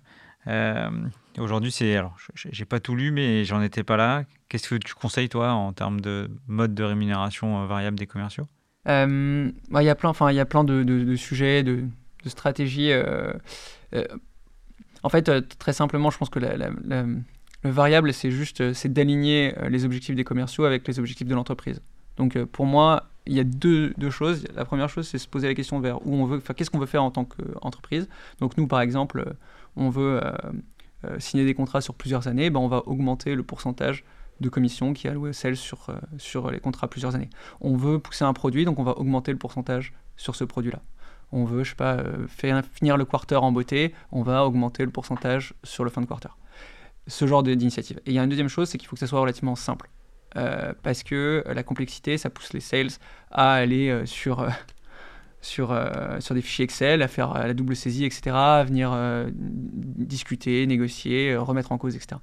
Speaker 1: Aujourd'hui, c'est. Alors, j'ai pas tout lu, mais j'en étais pas là. Qu'est-ce que tu conseilles, toi, en termes de mode de rémunération euh, variable des commerciaux?
Speaker 2: Euh, Il y a plein, enfin, il y a plein de, sujets, de, stratégies. Euh, en fait, très simplement, je pense que la, le variable, c'est juste d'aligner les objectifs des commerciaux avec les objectifs de l'entreprise. Donc, pour moi, il y a deux, deux, choses. La première chose, c'est se poser la question vers où on veut, qu'est-ce qu'on veut faire en tant qu'entreprise? Donc, nous, par exemple, on veut signer des contrats sur plusieurs années, ben, on va augmenter le pourcentage de commission qui est sur, euh, sur les contrats plusieurs années. On veut pousser un produit, donc on va augmenter le pourcentage sur ce produit-là. On veut, je sais pas, euh, finir le quarter en beauté, on va augmenter le pourcentage sur le fin de quarter. Ce genre d'initiative. Et il y a une deuxième chose, c'est qu'il faut que ça soit relativement simple. Euh, parce que la complexité, ça pousse les sales à aller sur, sur, sur des fichiers Excel, à faire la double saisie, etc., à venir discuter, négocier, remettre en cause, etc.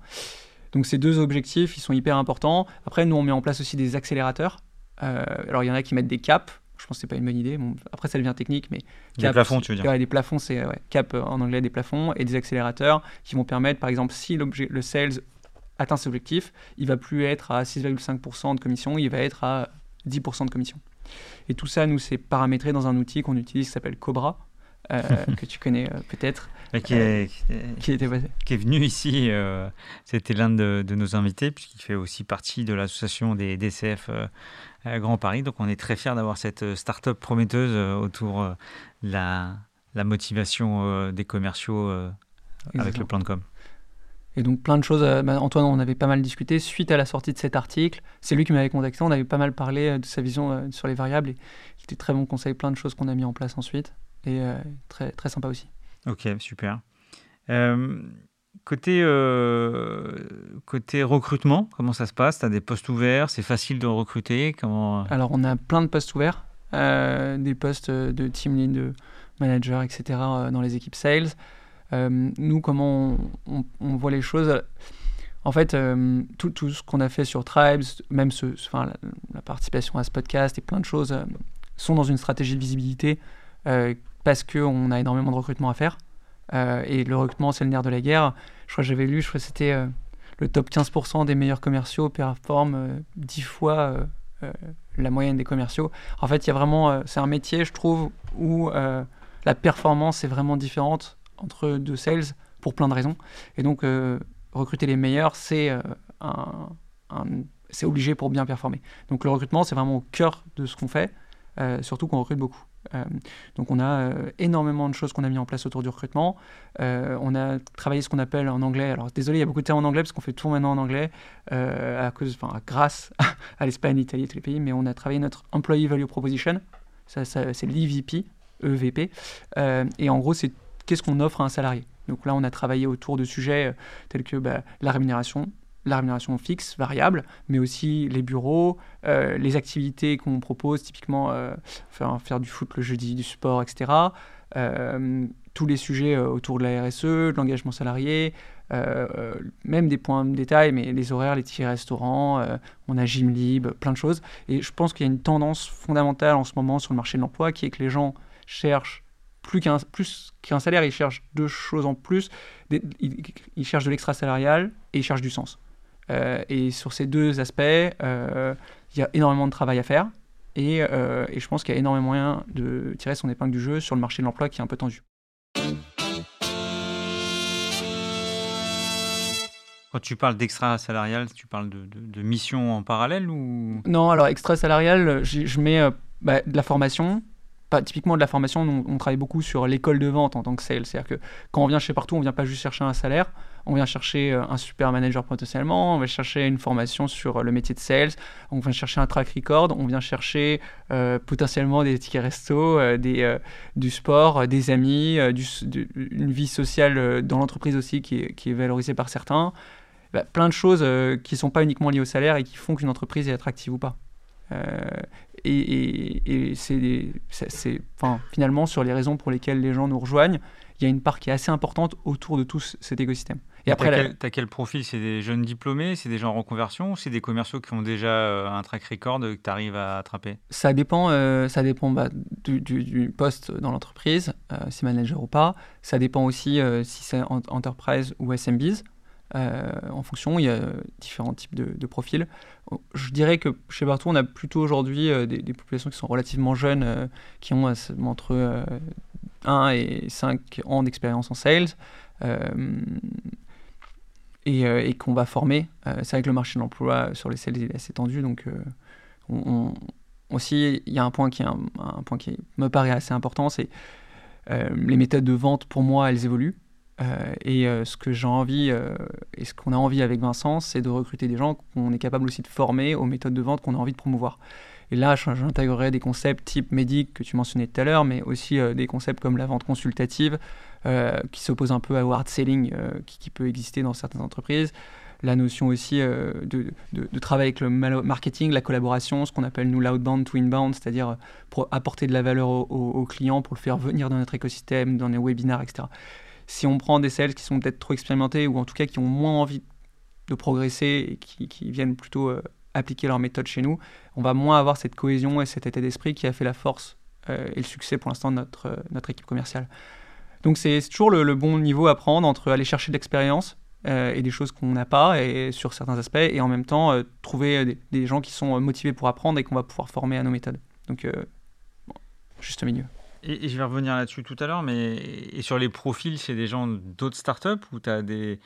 Speaker 2: Donc ces deux objectifs, ils sont hyper importants. Après, nous, on met en place aussi des accélérateurs. Euh, alors, il y en a qui mettent des caps. Je pense que c'est pas une bonne idée. après, ça devient technique, mais
Speaker 1: des plafonds, tu veux dire
Speaker 2: Des plafonds, c'est cap euh, en anglais des plafonds et des accélérateurs qui vont permettre, par exemple, si le sales atteint ses objectifs, il va plus être à 6,5% de commission, il va être à 10% de commission. Et tout ça, nous, c'est paramétré dans un outil qu'on utilise qui s'appelle Cobra, que tu connais peut-être.
Speaker 1: Qui est, qui, est venu ici, c'était l'un de, nos invités, puisqu'il fait aussi partie de l'association des DCF Grand Paris. Donc on est très fiers d'avoir cette start-up prometteuse autour de la, la motivation des commerciaux avec le plan de com.
Speaker 2: Et donc plein de choses. Euh, bah, Antoine, on avait pas mal discuté suite à la sortie de cet article. C'est lui qui m'avait contacté. On avait pas mal parlé euh, de sa vision euh, sur les variables. Et il était très bon conseil, plein de choses qu'on a mis en place ensuite. Et très, très sympa aussi.
Speaker 1: Ok, super. côté, côté recrutement, comment ça se passe? Tu as des postes ouverts C'est facile de recruter comment...
Speaker 2: Alors, on a plein de postes ouverts. des postes de team lead, de manager, etc. dans les équipes sales. Euh, nous, comment on, voit les choses en fait, euh, tout, tout, ce qu'on a fait sur Tribes, même ce, enfin, la, participation à ce podcast et plein de choses euh, sont dans une stratégie de visibilité parce qu'on a énormément de recrutement à faire. et le recrutement, c'est le nerf de la guerre. Je crois que j'avais lu, je crois que c'était le top 15% des meilleurs commerciaux performent 10 fois la moyenne des commerciaux. En fait, il y a vraiment, c'est un métier, je trouve, où la performance est vraiment différente entre deux sales pour plein de raisons. Et donc, euh, recruter les meilleurs, c'est euh, un, obligé pour bien performer. Donc, le recrutement, c'est vraiment au cœur de ce qu'on fait, euh, surtout qu'on recrute beaucoup. donc, on a énormément de choses qu'on a mis en place autour du recrutement. on a travaillé ce qu'on appelle en anglais. Alors, désolé, il y a beaucoup de termes en anglais parce qu'on fait tout maintenant en anglais, à cause, enfin, grâce à l'Espagne, l'Italie tous les pays. Mais on a travaillé notre Employee Value Proposition. Ça, ça c'est l'EVP, EVP. et en gros, c'est qu'est-ce qu'on offre à un salarié. Donc là, on a travaillé autour de sujets euh, tels que bah, la rémunération, la rémunération fixe, variable, mais aussi les bureaux, euh, les activités qu'on propose, typiquement euh, faire, du foot le jeudi, du sport, etc. tous les sujets autour de la RSE, de l'engagement salarié, même des points de détail, mais les horaires, les tickets restaurants, on a Gym Libre, plein de choses. Et je pense qu'il y a une tendance fondamentale en ce moment sur le marché de l'emploi qui est que les gens cherchent plus qu'un plus qu'un salaire, ils cherchent deux choses en plus. Ils, cherchent de l'extra salarial et ils cherchent du sens. Euh, et sur ces deux aspects, euh, il y a énormément de travail à faire. Et, euh, et je pense qu'il y a énormément moyen de tirer son épingle du jeu sur le marché de l'emploi qui est un peu tendu.
Speaker 1: Quand tu parles d'extra salarial, tu parles de, de, mission en parallèle ou?
Speaker 2: Non, alors extra salarial, je, mets bah, de la formation, typiquement de la formation, on, travaille beaucoup sur l'école de vente en tant que sales. C'est-à-dire que quand on vient chez Partout, on vient pas juste chercher un salaire, on vient chercher euh, un super manager potentiellement, on va chercher une formation sur euh, le métier de sales, on vient chercher un track record, on vient chercher euh, potentiellement des tickets resto, des, du sport, des amis, une vie sociale dans l'entreprise aussi qui est, qui est, valorisée par certains. Bah, plein de choses qui ne sont pas uniquement liées au salaire et qui font qu'une entreprise est attractive ou pas. Et, c'est, enfin, finalement, sur les raisons pour lesquelles les gens nous rejoignent, il y a une part qui est assez importante autour de tout cet écosystème.
Speaker 1: Et après, tu as, quel profil? C'est des jeunes diplômés? C'est des gens en reconversion? C'est des commerciaux qui ont déjà euh, un track record que tu arrives à attraper?
Speaker 2: Ça dépend, euh, ça dépend bah, du, poste dans l'entreprise, euh, si manager ou pas. Ça dépend aussi si c'est enterprise ou SMBs. Euh, en fonction, il y a différents types de, profils. Je dirais que chez Bartou, on a plutôt aujourd'hui euh, des, populations qui sont relativement jeunes, euh, qui ont entre 1 et 5 ans d'expérience en sales. et, qu'on va former. c'est vrai que le marché de l'emploi sur les sales est assez tendu, donc aussi il y a un point qui, un, point qui me paraît assez important, c'est les méthodes de vente pour moi elles évoluent. Euh, et euh, ce que j'ai envie euh, et ce qu'on a envie avec Vincent, c'est de recruter des gens qu'on est capable aussi de former aux méthodes de vente qu'on a envie de promouvoir. Et là, j'intégrerai des concepts type médic que tu mentionnais tout à l'heure, mais aussi des concepts comme la vente consultative, qui s'oppose un peu au hard selling qui, peut exister dans certaines entreprises. La notion aussi de, de, travail avec le marketing, la collaboration, ce qu'on appelle nous l'outbound to inbound, c'est-à-dire apporter de la valeur aux clients, pour le faire venir dans notre écosystème, dans les webinars, etc si on prend des sales qui sont peut-être trop expérimentés ou en tout cas qui ont moins envie de progresser et qui, viennent plutôt euh, appliquer leur méthode chez nous, on va moins avoir cette cohésion et cet état d'esprit qui a fait la force euh, et le succès pour l'instant de notre, euh, équipe commerciale. Donc c'est toujours le, bon niveau à prendre entre aller chercher de l'expérience et des choses qu'on n'a pas et sur certains aspects et en même temps trouver des, des, gens qui sont motivés pour apprendre et qu'on va pouvoir former à nos méthodes. Donc juste au milieu.
Speaker 1: Et, je vais revenir là-dessus tout à l'heure, mais et sur les profils, c'est des gens d'autres startups ou tu as des,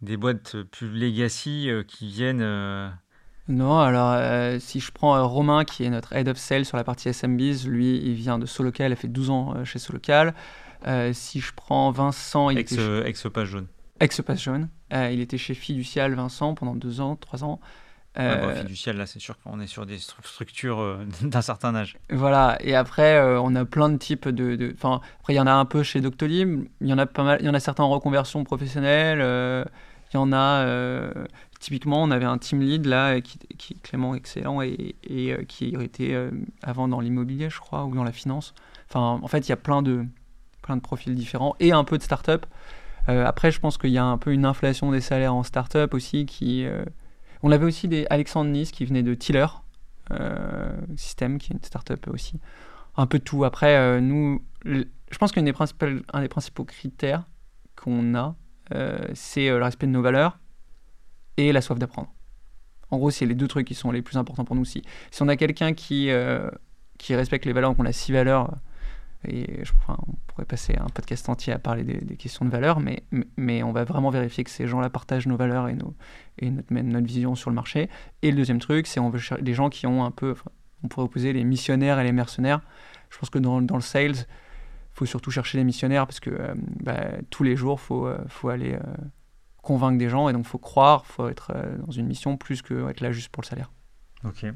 Speaker 1: des boîtes plus legacy euh, qui viennent euh,
Speaker 2: Non, alors euh, si je prends Romain qui est notre head of sales sur la partie SMBs, lui il vient de Solocal, il a fait 12 ans chez Solocal. si je prends Vincent, il
Speaker 1: ex,
Speaker 2: était
Speaker 1: ex Page Jaune.
Speaker 2: Ex Page Jaune. il était chez Fiducial Vincent pendant 2 ans, 3 ans.
Speaker 1: Euh, fiducial, là, c'est sûr qu'on est sur des structures euh, d'un certain âge.
Speaker 2: Voilà, et après, euh, on a plein de types de. Enfin, après, il y en a un peu chez Doctolib, il y en a pas mal, il y en a certains en reconversion professionnelle, il y en a. typiquement, on avait un team lead là, qui, qui est Clément excellent et, et qui était avant dans l'immobilier, je crois, ou dans la finance. Enfin, en fait, il y a plein de, plein de profils différents et un peu de start-up. après, je pense qu'il y a un peu une inflation des salaires en start-up aussi qui on avait aussi des Alexandre Nice qui venait de Tiller euh, System, qui est une startup aussi. Un peu tout. Après, euh, nous, je pense qu'un des, principaux critères qu'on a, euh, c'est le respect de nos valeurs et la soif d'apprendre. En gros, c'est les deux trucs qui sont les plus importants pour nous aussi. Si on a quelqu'un qui, qui respecte les valeurs, qu'on a six valeurs, et je, on pourrait passer un podcast entier à parler des, questions de valeurs, mais, mais on va vraiment vérifier que ces gens-là partagent nos valeurs et, nos, et notre, notre vision sur le marché. Et le deuxième truc, c'est on veut des gens qui ont un peu, on pourrait opposer les missionnaires et les mercenaires. Je pense que dans, dans le sales, il faut surtout chercher les missionnaires parce que euh, bah, tous les jours, il faut, euh, faut aller euh, convaincre des gens et donc il faut croire, il faut être dans une mission plus que être là juste pour le salaire.
Speaker 1: Ok.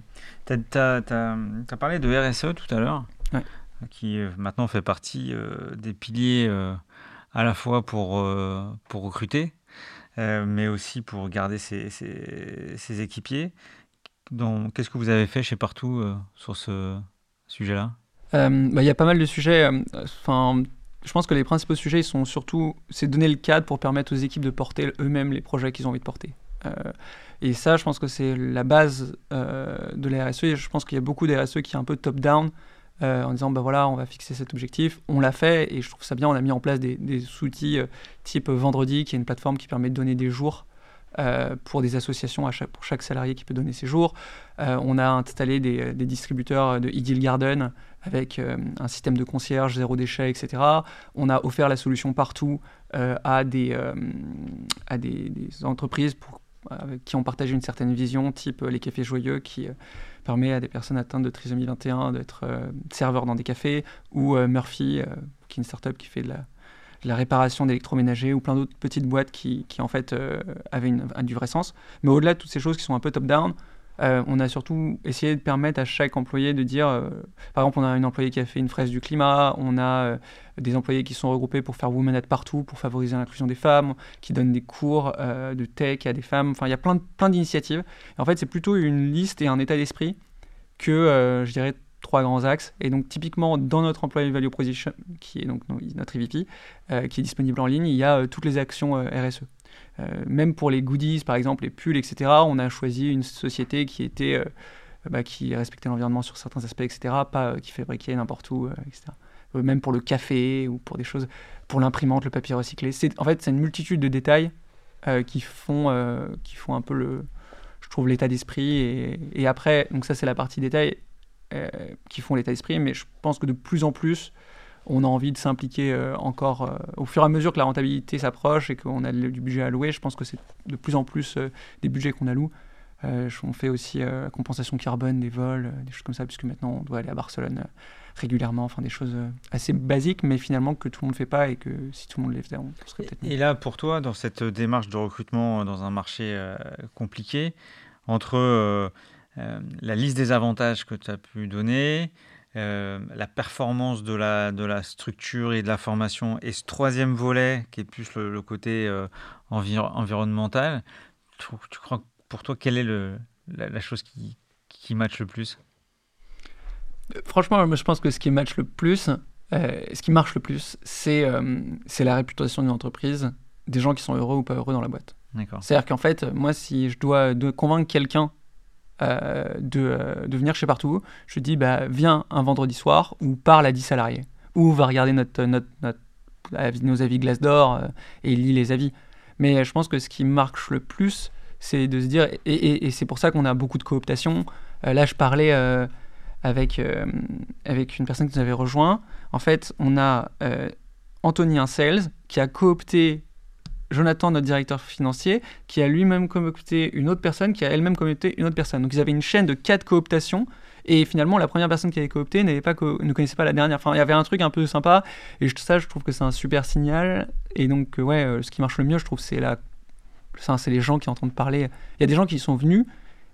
Speaker 1: Tu as, as, parlé de RSE tout à l'heure.
Speaker 2: Ouais
Speaker 1: qui euh, maintenant fait partie euh, des piliers euh, à la fois pour, pour recruter, mais aussi pour garder ses, ses, équipiers. Qu'est-ce que vous avez fait chez Partout sur ce sujet-là?
Speaker 2: Bah, Il y a pas mal de sujets. Enfin, je pense que les principaux sujets sont surtout, c'est donner le cadre pour permettre aux équipes de porter eux-mêmes les projets qu'ils ont envie de porter. et ça, je pense que c'est la base de la RSE. je pense qu'il y a beaucoup de RSE qui est un peu top-down, euh, en disant bah voilà, on va fixer cet objectif. On l'a fait et je trouve ça bien. On a mis en place des, outils euh, type Vendredi, qui est une plateforme qui permet de donner des jours euh, pour des associations à chaque, pour chaque salarié qui peut donner ses jours. on a installé des, distributeurs de Idyll Garden avec un système de concierge, zéro déchet, etc. On a offert la solution partout à, des, à des, des entreprises pour, qui ont partagé une certaine vision, type les cafés joyeux qui permet à des personnes atteintes de trisomie 21 d'être euh, serveurs dans des cafés, ou euh, Murphy, euh, qui est une startup qui fait de la, réparation d'électroménager, ou plein d'autres petites boîtes qui, en fait avaient une, du vrai sens. Mais au-delà de toutes ces choses qui sont un peu top-down, on a surtout essayé de permettre à chaque employé de dire, par exemple, on a une employée qui a fait une fraise du climat, on a des employés qui sont regroupés pour faire Women at Partout, pour favoriser l'inclusion des femmes, qui donnent des cours de tech à des femmes. Enfin, il y a plein, plein d'initiatives. En fait, c'est plutôt une liste et un état d'esprit que, euh, je dirais, trois grands axes. Et donc, typiquement, dans notre Employee Value Proposition, qui est donc notre EVP, euh, qui est disponible en ligne, il y a euh, toutes les actions RSE. Même pour les goodies, par exemple, les pulls, etc., on a choisi une société qui était... Bah, qui respectait l'environnement sur certains aspects, etc., pas qui fabriquait n'importe où, etc. même pour le café ou pour des choses, pour l'imprimante, le papier recyclé. En fait, c'est une multitude de détails qui, font, qui font un peu le, je trouve l'état d'esprit. Et, après, donc ça c'est la partie détail euh, qui font l'état d'esprit, mais je pense que de plus en plus, on a envie de s'impliquer euh, encore euh, au fur et à mesure que la rentabilité s'approche et qu'on a du budget louer. Je pense que c'est de plus en plus des budgets qu'on alloue. on fait aussi la compensation carbone des vols, des choses comme ça, puisque maintenant on doit aller à Barcelone régulièrement, enfin des choses assez basiques, mais finalement que tout le monde ne fait pas et que si tout le monde les faisait, on serait peut-être
Speaker 1: Et là, pour toi, dans cette démarche de recrutement dans un marché compliqué, entre euh, euh, la liste des avantages que tu as pu donner, euh, la performance de la, de la structure et de la formation, et ce troisième volet qui est plus le, côté environnemental, tu, tu, crois pour toi, quelle est le, la, chose qui, qui match le plus?
Speaker 2: Franchement, je pense que ce qui match le plus, ce qui marche le plus, c'est la réputation d'une entreprise, des gens qui sont heureux ou pas heureux dans la boîte. C'est-à-dire qu'en fait, moi, si je dois convaincre quelqu'un euh, de, euh, de, venir chez Partout, je dis bah, viens un vendredi soir ou parle à 10 salariés. Ou va regarder notre, notre, nos avis Glassdoor euh, et lit les avis. Mais je pense que ce qui marche le plus, c'est de se dire, et, et, c'est pour ça qu'on a beaucoup de cooptation. là, je parlais avec, avec une personne qui nous avait rejoint. En fait, on a Anthony, sales, qui a coopté Jonathan, notre directeur financier, qui a lui-même coopté une autre personne, qui a elle-même coopté une autre personne. Donc ils avaient une chaîne de quatre cooptations. Et finalement, la première personne qui avait coopté n'avait ne connaissait pas la dernière. Enfin, il y avait un truc un peu sympa. Et ça, je trouve que c'est un super signal. Et donc, ouais, euh, ce qui marche le mieux, je trouve, c'est la... c'est les gens qui entendent parler. Il y a des gens qui sont venus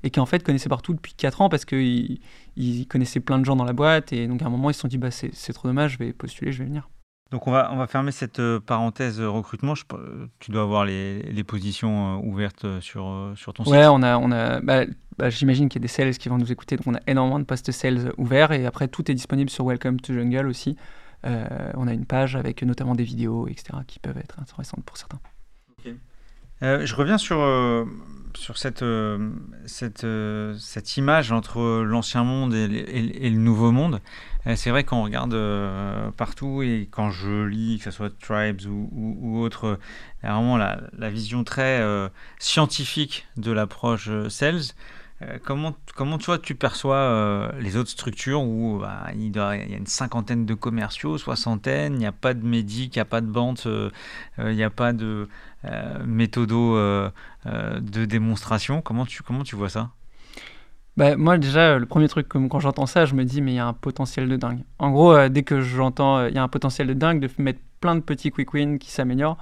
Speaker 2: et qui en fait connaissaient partout depuis 4 ans parce qu'ils ils connaissaient plein de gens dans la boîte. Et donc, à un moment, ils se sont dit, bah, c'est trop dommage, je vais postuler, je vais venir.
Speaker 1: Donc on va, on va fermer cette euh, parenthèse euh, recrutement. Je, tu dois avoir les, les positions euh, ouvertes sur, sur ton
Speaker 2: site. Ouais, on a, on a, bah, bah, j'imagine qu'il y a des sales qui vont nous écouter. Donc on a énormément de postes sales ouverts et après tout est disponible sur Welcome to Jungle aussi. on a une page avec notamment des vidéos, etc., qui peuvent être intéressantes pour certains.
Speaker 1: je reviens sur, sur cette, cette, cette image entre l'ancien monde et, le nouveau monde. Euh, c'est vrai qu'on regarde euh, partout et quand je lis, que ce soit Tribes ou, ou, autre, il y a vraiment la, vision très euh, scientifique de l'approche sales. Comment, comment toi tu perçois les autres structures où bah, il, y a une cinquantaine de commerciaux, soixantaine, il n'y a pas de médic, il n'y a pas de bande, il n'y a pas de méthodo de démonstration. Comment tu, comment tu vois ça?
Speaker 2: Bah, moi, déjà, le premier truc, quand j'entends ça, je me dis, mais il y a un potentiel de dingue. En gros, euh, dès que j'entends, euh, il y a un potentiel de dingue de mettre plein de petits quick wins qui s'améliorent.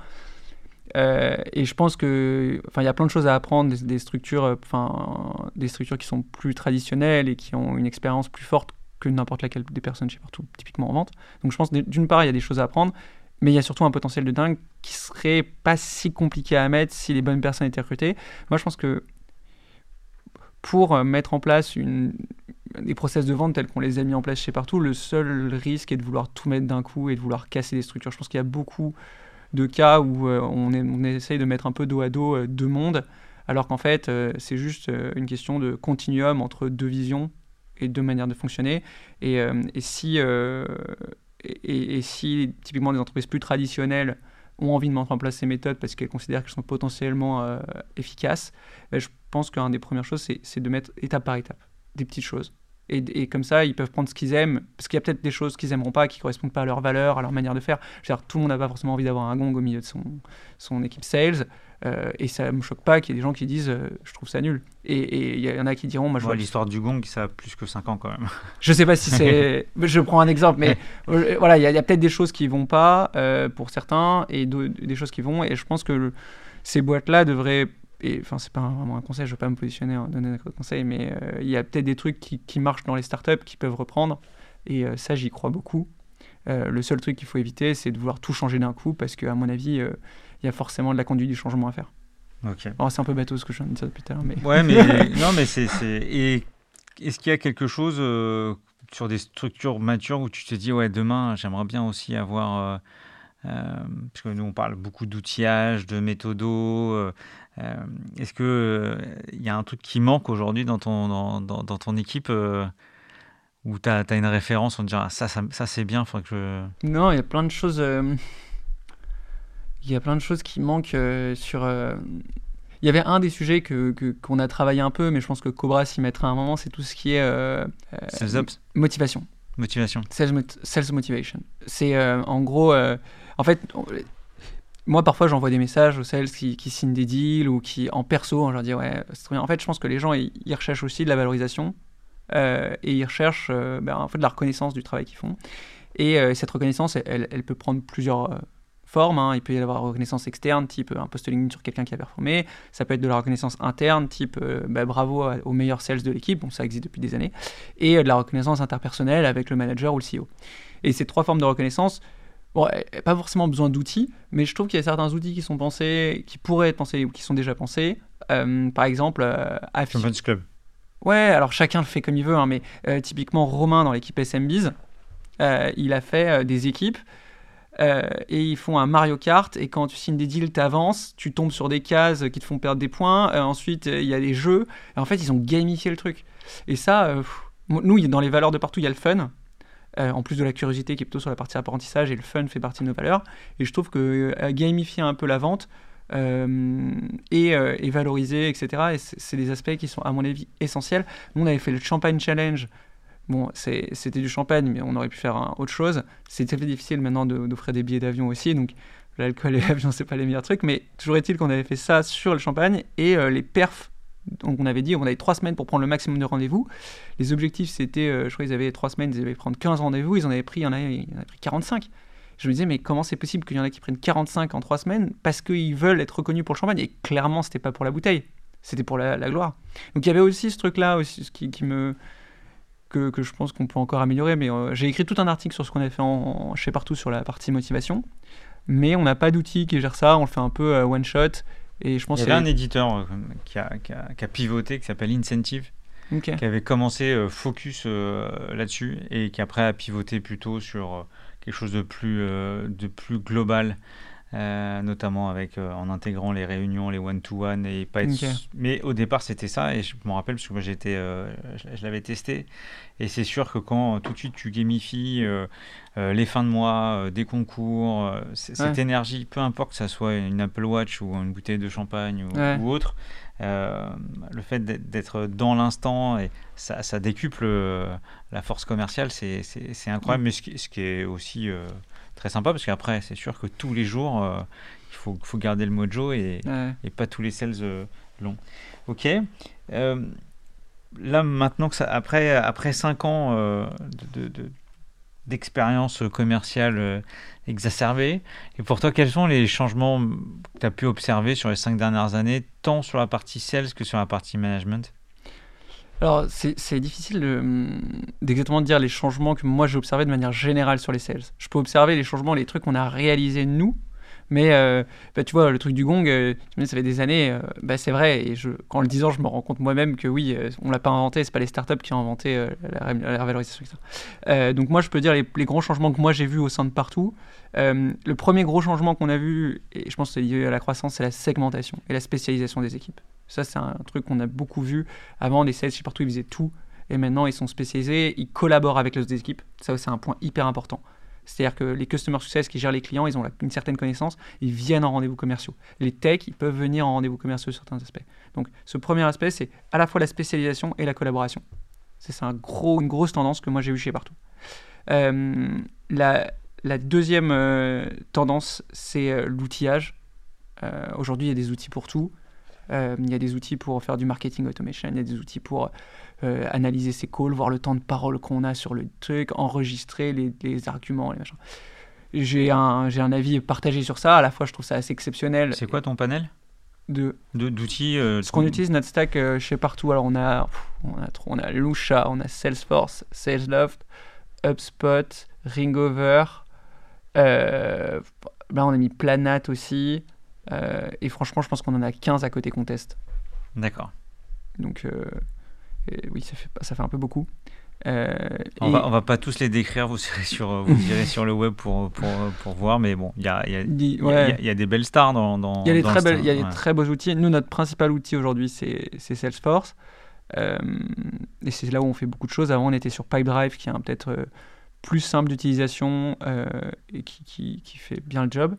Speaker 2: Euh, et je pense que, enfin, il y a plein de choses à apprendre des, structures, enfin, des structures qui sont plus traditionnelles et qui ont une expérience plus forte que n'importe laquelle des personnes chez partout, typiquement en vente. Donc, je pense d'une part, il y a des choses à apprendre, mais il y a surtout un potentiel de dingue qui serait pas si compliqué à mettre si les bonnes personnes étaient recrutées. Moi, je pense que pour euh, mettre en place des process de vente tels qu'on les a mis en place chez partout, le seul risque est de vouloir tout mettre d'un coup et de vouloir casser des structures. Je pense qu'il y a beaucoup de cas où euh, on, essaye de mettre un peu dos à dos euh, deux mondes, alors qu'en fait, c'est juste une question de continuum entre deux visions et deux manières de fonctionner. Et, si, et, si, typiquement, des entreprises plus traditionnelles ont envie de mettre en place ces méthodes parce qu'elles considèrent qu'elles sont potentiellement euh, efficaces, ben, je pense qu'une des premières choses, c'est de mettre étape par étape des petites choses. Et, comme ça, ils peuvent prendre ce qu'ils aiment, parce qu'il y a peut-être des choses qu'ils n'aimeront pas, qui ne correspondent pas à leurs valeurs, à leur manière de faire. Je tout le monde n'a pas forcément envie d'avoir un gong au milieu de son, son équipe sales. Euh, et ça me choque pas qu'il y ait des gens qui disent euh, je trouve ça nul. Et il y en a qui diront moi je
Speaker 1: vois l'histoire du gong ça a plus que 5 ans quand même.
Speaker 2: Je sais pas si c'est je prends un exemple mais euh, voilà il y a, peut-être des choses qui vont pas pour certains et des choses qui vont et je pense que ces boîtes là devraient enfin c'est pas vraiment un conseil je veux pas me positionner en donner un conseil mais il y a peut-être des trucs qui, qui, marchent dans les startups qui peuvent reprendre et ça j'y crois beaucoup. le seul truc qu'il faut éviter c'est de vouloir tout changer d'un coup parce que à mon avis il y a forcément de la conduite du changement à faire.
Speaker 1: Ok.
Speaker 2: c'est un peu bateau ce que je viens de dire depuis tout à l'heure. Mais...
Speaker 1: Ouais, mais non, mais c'est. Et est-ce qu'il y a quelque chose euh, sur des structures matures où tu te dis, ouais, demain, j'aimerais bien aussi avoir. Euh, euh, parce que nous, on parle beaucoup d'outillage, de méthodos. Est-ce qu'il il y a un truc qui manque aujourd'hui dans ton, dans, dans, ton équipe où tu as, une référence, on te dit, ah, ça, ça, ça c'est bien, faudrait que
Speaker 2: je... Non, il y a plein de choses il y a plein de choses qui manquent euh, sur. Euh, il y avait un des sujets que, qu'on a travaillé un peu, mais je pense que Cobra s'y mettra un moment, c'est tout ce qui est. Euh,
Speaker 1: sales
Speaker 2: Motivation.
Speaker 1: Motivation.
Speaker 2: Sales, sales motivation. C'est en gros. En fait. Moi, parfois, j'envoie des messages aux sales qui, signent des deals ou qui, en perso, je leur dis Ouais, c'est trop bien. En fait, je pense que les gens, ils, recherchent aussi de la valorisation et ils recherchent ben, en fait, de la reconnaissance du travail qu'ils font. Et cette reconnaissance, elle, peut prendre plusieurs forme. Hein. Il peut y avoir reconnaissance externe, type un post LinkedIn sur quelqu'un qui a performé. Ça peut être de la reconnaissance interne, type euh, bah, bravo aux meilleurs sales de l'équipe, bon, ça existe depuis des années. Et euh, de la reconnaissance interpersonnelle avec le manager ou le CEO. Et ces trois formes de reconnaissance, bon, pas forcément besoin d'outils, mais je trouve qu'il y a certains outils qui sont pensés, qui pourraient être pensés ou qui sont déjà pensés. Euh, par exemple, à
Speaker 1: Club.
Speaker 2: Ouais, alors chacun le fait comme il veut, hein, mais typiquement Romain dans l'équipe SMBs, il a fait des équipes euh, et ils font un Mario Kart et quand tu signes des deals, tu avances, tu tombes sur des cases qui te font perdre des points. Euh, ensuite, il y a des jeux. Et en fait, ils ont gamifié le truc. Et ça, euh, nous, dans les valeurs de partout, il y a le fun. En plus de la curiosité qui est plutôt sur la partie apprentissage et le fun fait partie de nos valeurs. Et je trouve que gamifier un peu la vente et, et, valoriser, etc., c'est des aspects qui sont, à mon avis, essentiels. Nous, on avait fait le Champagne Challenge Bon, c'était du champagne, mais on aurait pu faire autre chose. C'est très difficile maintenant d'offrir des billets d'avion aussi, donc l'alcool et l'avion, c'est pas les meilleurs trucs. Mais toujours est-il qu'on avait fait ça sur le champagne et euh, les perfs. Donc on avait dit, on avait trois semaines pour prendre le maximum de rendez-vous. Les objectifs, c'était, euh, je crois qu'ils avaient trois semaines, ils avaient prendre 15 rendez-vous, ils en avaient pris, il en avait, pris 45. Je me disais, mais comment c'est possible qu'il y en a qui prennent 45 en trois semaines parce qu'ils veulent être reconnus pour le champagne? Et clairement, c'était pas pour la bouteille, c'était pour la, gloire. Donc il y avait aussi ce truc-là aussi, ce qui, me que, je pense qu'on peut encore améliorer. Mais euh, j'ai écrit tout un article sur ce qu'on a fait en, chez Partout sur la partie motivation. Mais on n'a pas d'outil qui gère ça. On le fait un peu one shot. Et je pense
Speaker 1: Il y avait un éditeur euh, qui, a, qui, a, qui, a, pivoté qui s'appelle Incentive. qui avait commencé euh, focus là-dessus et qui après a pivoté plutôt sur quelque chose de plus, de plus global euh, notamment avec euh, en intégrant les réunions, les one-to-one et pas être... Mais au départ, c'était ça et je me rappelle parce que moi j'étais, euh, je, l'avais testé et c'est sûr que quand tout de suite tu gamifies les fins de mois, des concours, cette énergie, peu importe que ça soit une Apple Watch ou une bouteille de champagne ou, autre, le fait d'être dans l'instant et ça, ça décuple la force commerciale, c'est incroyable. Mais ce qui, ce qui, est aussi très sympa parce qu'après, c'est sûr que tous les jours, euh, il faut, faut, garder le mojo et, et pas tous les sales euh, longs. Ok. Euh, là, maintenant que ça, après, après 5 ans de, d'expérience commerciale exacerbée. Et pour toi, quels sont les changements que tu as pu observer sur les cinq dernières années, tant sur la partie sales que sur la partie management?
Speaker 2: Alors, c'est difficile d'exactement dire les changements que moi j'ai observés de manière générale sur les sales. Je peux observer les changements, les trucs qu'on a réalisés nous, mais euh, bah, tu vois, le truc du gong, euh, ça fait des années, euh, bah, c'est vrai, et je, qu'en le disant, je me rends compte moi-même que oui, on l'a pas inventé, c'est pas les startups qui ont inventé la, la, revalorisation. donc moi, je peux dire les, les grands changements que moi j'ai vus au sein de partout. le premier gros changement qu'on a vu, et je pense que c'est lié à la croissance, c'est la segmentation et la spécialisation des équipes. Ça, c'est un truc qu'on a beaucoup vu. Avant, les sales, chez partout, ils faisaient tout. Et maintenant, ils sont spécialisés, ils collaborent avec les autres équipes. Ça, c'est un point hyper important. C'est-à-dire que les customer success qui gèrent les clients, ils ont une certaine connaissance, ils viennent en rendez-vous commerciaux. Les techs, ils peuvent venir en rendez-vous commerciaux sur certains aspects. Donc, ce premier aspect, c'est à la fois la spécialisation et la collaboration. C'est un gros, une grosse tendance que moi j'ai vu chez partout. Euh, la, deuxième euh, tendance, c'est euh, l'outillage. Aujourd'hui, il y a des outils pour tout. Euh, il y a des outils pour faire du marketing automation, il y a des outils pour euh, analyser ses calls, voir le temps de parole qu'on a sur le truc, enregistrer les, arguments, les machins. J'ai un, j'ai un avis partagé sur ça. À la fois, je trouve ça assez exceptionnel.
Speaker 1: C'est quoi ton panel?
Speaker 2: De
Speaker 1: d'outils euh,
Speaker 2: Ce qu'on utilise notre stack chez partout. Alors on a on a on a Lusha, on a Salesforce, Salesloft, HubSpot, Ringover. là on a mis Planat aussi. Euh, et franchement, je pense qu'on en a 15 à côté qu'on teste.
Speaker 1: D'accord.
Speaker 2: Donc, euh, oui, ça fait, ça fait un peu beaucoup.
Speaker 1: Euh, on, va, on va pas tous les décrire, vous irez sur, vous irez sur le web pour, pour, pour voir, mais bon, il y a, y, a, y, y a, des belles stars dans.
Speaker 2: il y a des, très, belles, y a des très beaux outils. Nous, notre principal outil aujourd'hui, c'est Salesforce. et c'est là où on fait beaucoup de choses. Avant, on était sur Pipedrive, qui est peut-être plus simple d'utilisation et qui, qui, qui, fait bien le job.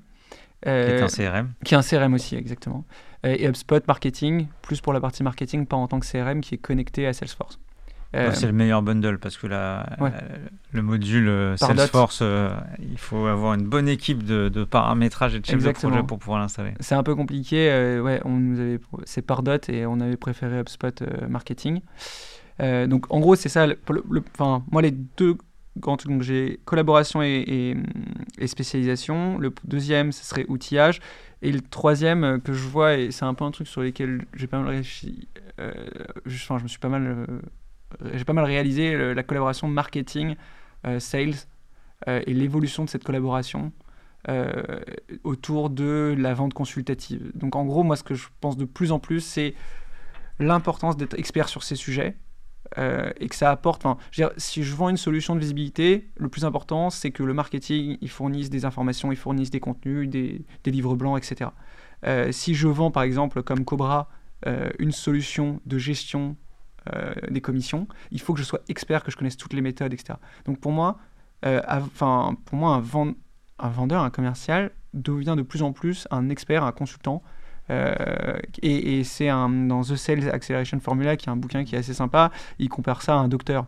Speaker 1: Euh, qui est un CRM.
Speaker 2: Qui est un CRM aussi, exactement. Euh, et HubSpot Marketing, plus pour la partie marketing, pas en tant que CRM, qui est connecté à Salesforce.
Speaker 1: Euh, c'est le meilleur bundle parce que la, le module Salesforce, il faut avoir une bonne équipe de, paramétrage et de chef de projet pour pouvoir l'installer.
Speaker 2: C'est un peu compliqué. ouais, on nous avait, c'est Pardot et on avait préféré HubSpot Marketing. donc en gros, c'est ça. Le, moi, les deux donc j'ai collaboration et, spécialisation. Le deuxième, ce serait outillage. Et le troisième euh, que je vois, et c'est un peu un truc sur lequel j'ai pas mal réfléchi, euh, je, me suis pas mal, euh, j'ai pas mal réalisé la collaboration marketing, sales et l'évolution de cette collaboration autour de la vente consultative. Donc en gros, moi, ce que je pense de plus en plus, c'est l'importance d'être expert sur ces sujets euh, et que ça apporte. si je vends une solution de visibilité, le plus important, c'est que le marketing, il fournisse des informations, il fournisse des contenus, des, livres blancs, etc. Euh, si je vends, par exemple, comme Cobra, euh, une solution de gestion des commissions, il faut que je sois expert, que je connaisse toutes les méthodes, etc. Donc pour moi, enfin, pour moi, un, vendeur, un commercial devient de plus en plus un expert, un consultant et, et c'est dans The Sales Acceleration Formula, qui est un bouquin qui est assez sympa, il compare ça à un docteur.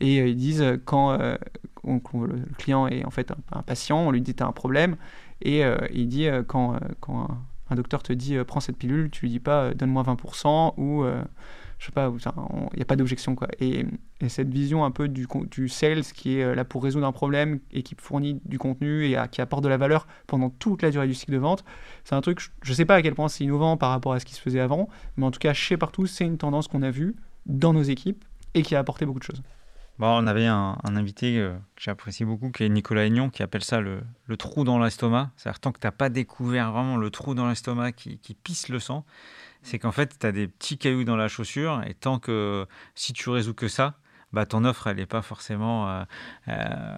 Speaker 2: Et ils disent quand, le client est en fait un, patient, on lui dit tu as un problème, et il dit quand, quand un, docteur te dit prends cette pilule, tu lui dis pas donne-moi 20% ou je sais pas, il n'y a pas d'objection. quoi. Et, cette vision un peu du, sales qui est euh, là pour résoudre un problème et qui fournit du contenu et qui apporte de la valeur pendant toute la durée du cycle de vente, c'est un truc, je ne sais pas à quel point c'est innovant par rapport à ce qui se faisait avant, mais en tout cas, chez Partout, c'est une tendance qu'on a vue dans nos équipes et qui a apporté beaucoup de choses.
Speaker 1: Bon, on avait un, invité euh, que j'apprécie beaucoup, qui est Nicolas Aignan, qui appelle ça le, trou dans l'estomac. C'est-à-dire tant que tu n'as pas découvert vraiment le trou dans l'estomac qui, pisse le sang, c'est qu'en fait, tu as des petits cailloux dans la chaussure et tant que si tu résous que ça, bah, ton offre, elle n'est pas forcément. Euh, euh,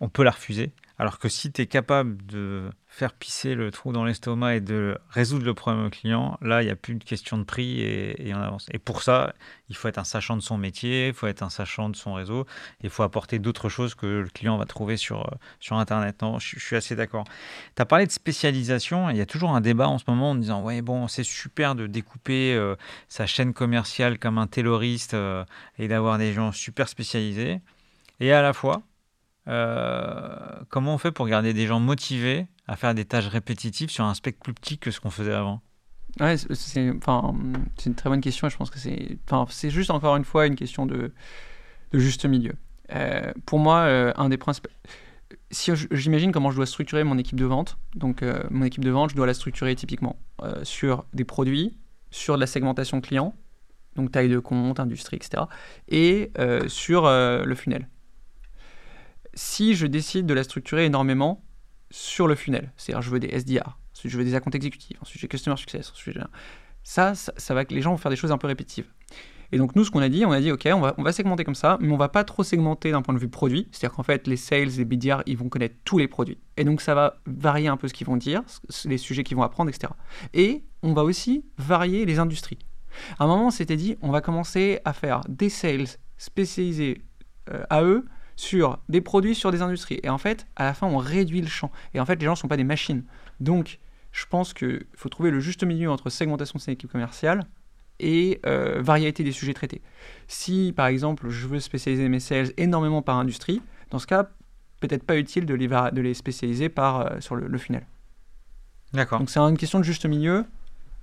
Speaker 1: on peut la refuser. Alors que si tu es capable de faire pisser le trou dans l'estomac et de résoudre le problème au client, là, il n'y a plus de question de prix et, on avance. Et pour ça, il faut être un sachant de son métier, il faut être un sachant de son réseau, il faut apporter d'autres choses que le client va trouver sur, euh, sur Internet. Non, je, suis assez d'accord. Tu as parlé de spécialisation, il y a toujours un débat en ce moment en disant, ouais, bon, c'est super de découper euh, sa chaîne commerciale comme un tailoriste euh, et d'avoir des gens super spécialisés. Et à la fois, euh, comment on fait pour garder des gens motivés à faire des tâches répétitives sur un spectre plus petit que ce qu'on faisait avant?
Speaker 2: Ouais, c'est enfin, une très bonne question je pense que c'est enfin, juste encore une fois une question de, de juste milieu. Euh, pour moi, euh, un des principes. Si j'imagine comment je dois structurer mon équipe de vente, donc mon équipe de vente, je dois la structurer typiquement sur des produits, sur de la segmentation client, donc taille de compte, industrie, etc., et sur le funnel si je décide de la structurer énormément sur le funnel, c'est-à-dire je veux des SDR, je veux des accounts exécutifs, ensuite j'ai Customer Success, ensuite ça, ça, ça, va que les gens vont faire des choses un peu répétitives. Et donc nous, ce qu'on a dit, on a dit, ok, on va, on va segmenter comme ça, mais on va pas trop segmenter d'un point de vue produit, c'est-à-dire qu'en fait, les sales, les BDR, ils vont connaître tous les produits. Et donc ça va varier un peu ce qu'ils vont dire, les sujets qu'ils vont apprendre, etc. Et on va aussi varier les industries. À un moment, on s'était dit, on va commencer à faire des sales spécialisés euh, à eux sur des produits, sur des industries. Et en fait, à la fin, on réduit le champ. Et en fait, les gens ne sont pas des machines. Donc, je pense qu'il faut trouver le juste milieu entre segmentation de ses équipes commerciales et euh, variété des sujets traités. Si, par exemple, je veux spécialiser mes sales énormément par industrie, dans ce cas, peut-être pas utile de les, de les spécialiser par, euh, sur le, le funnel.
Speaker 1: D'accord.
Speaker 2: Donc, c'est une question de juste milieu.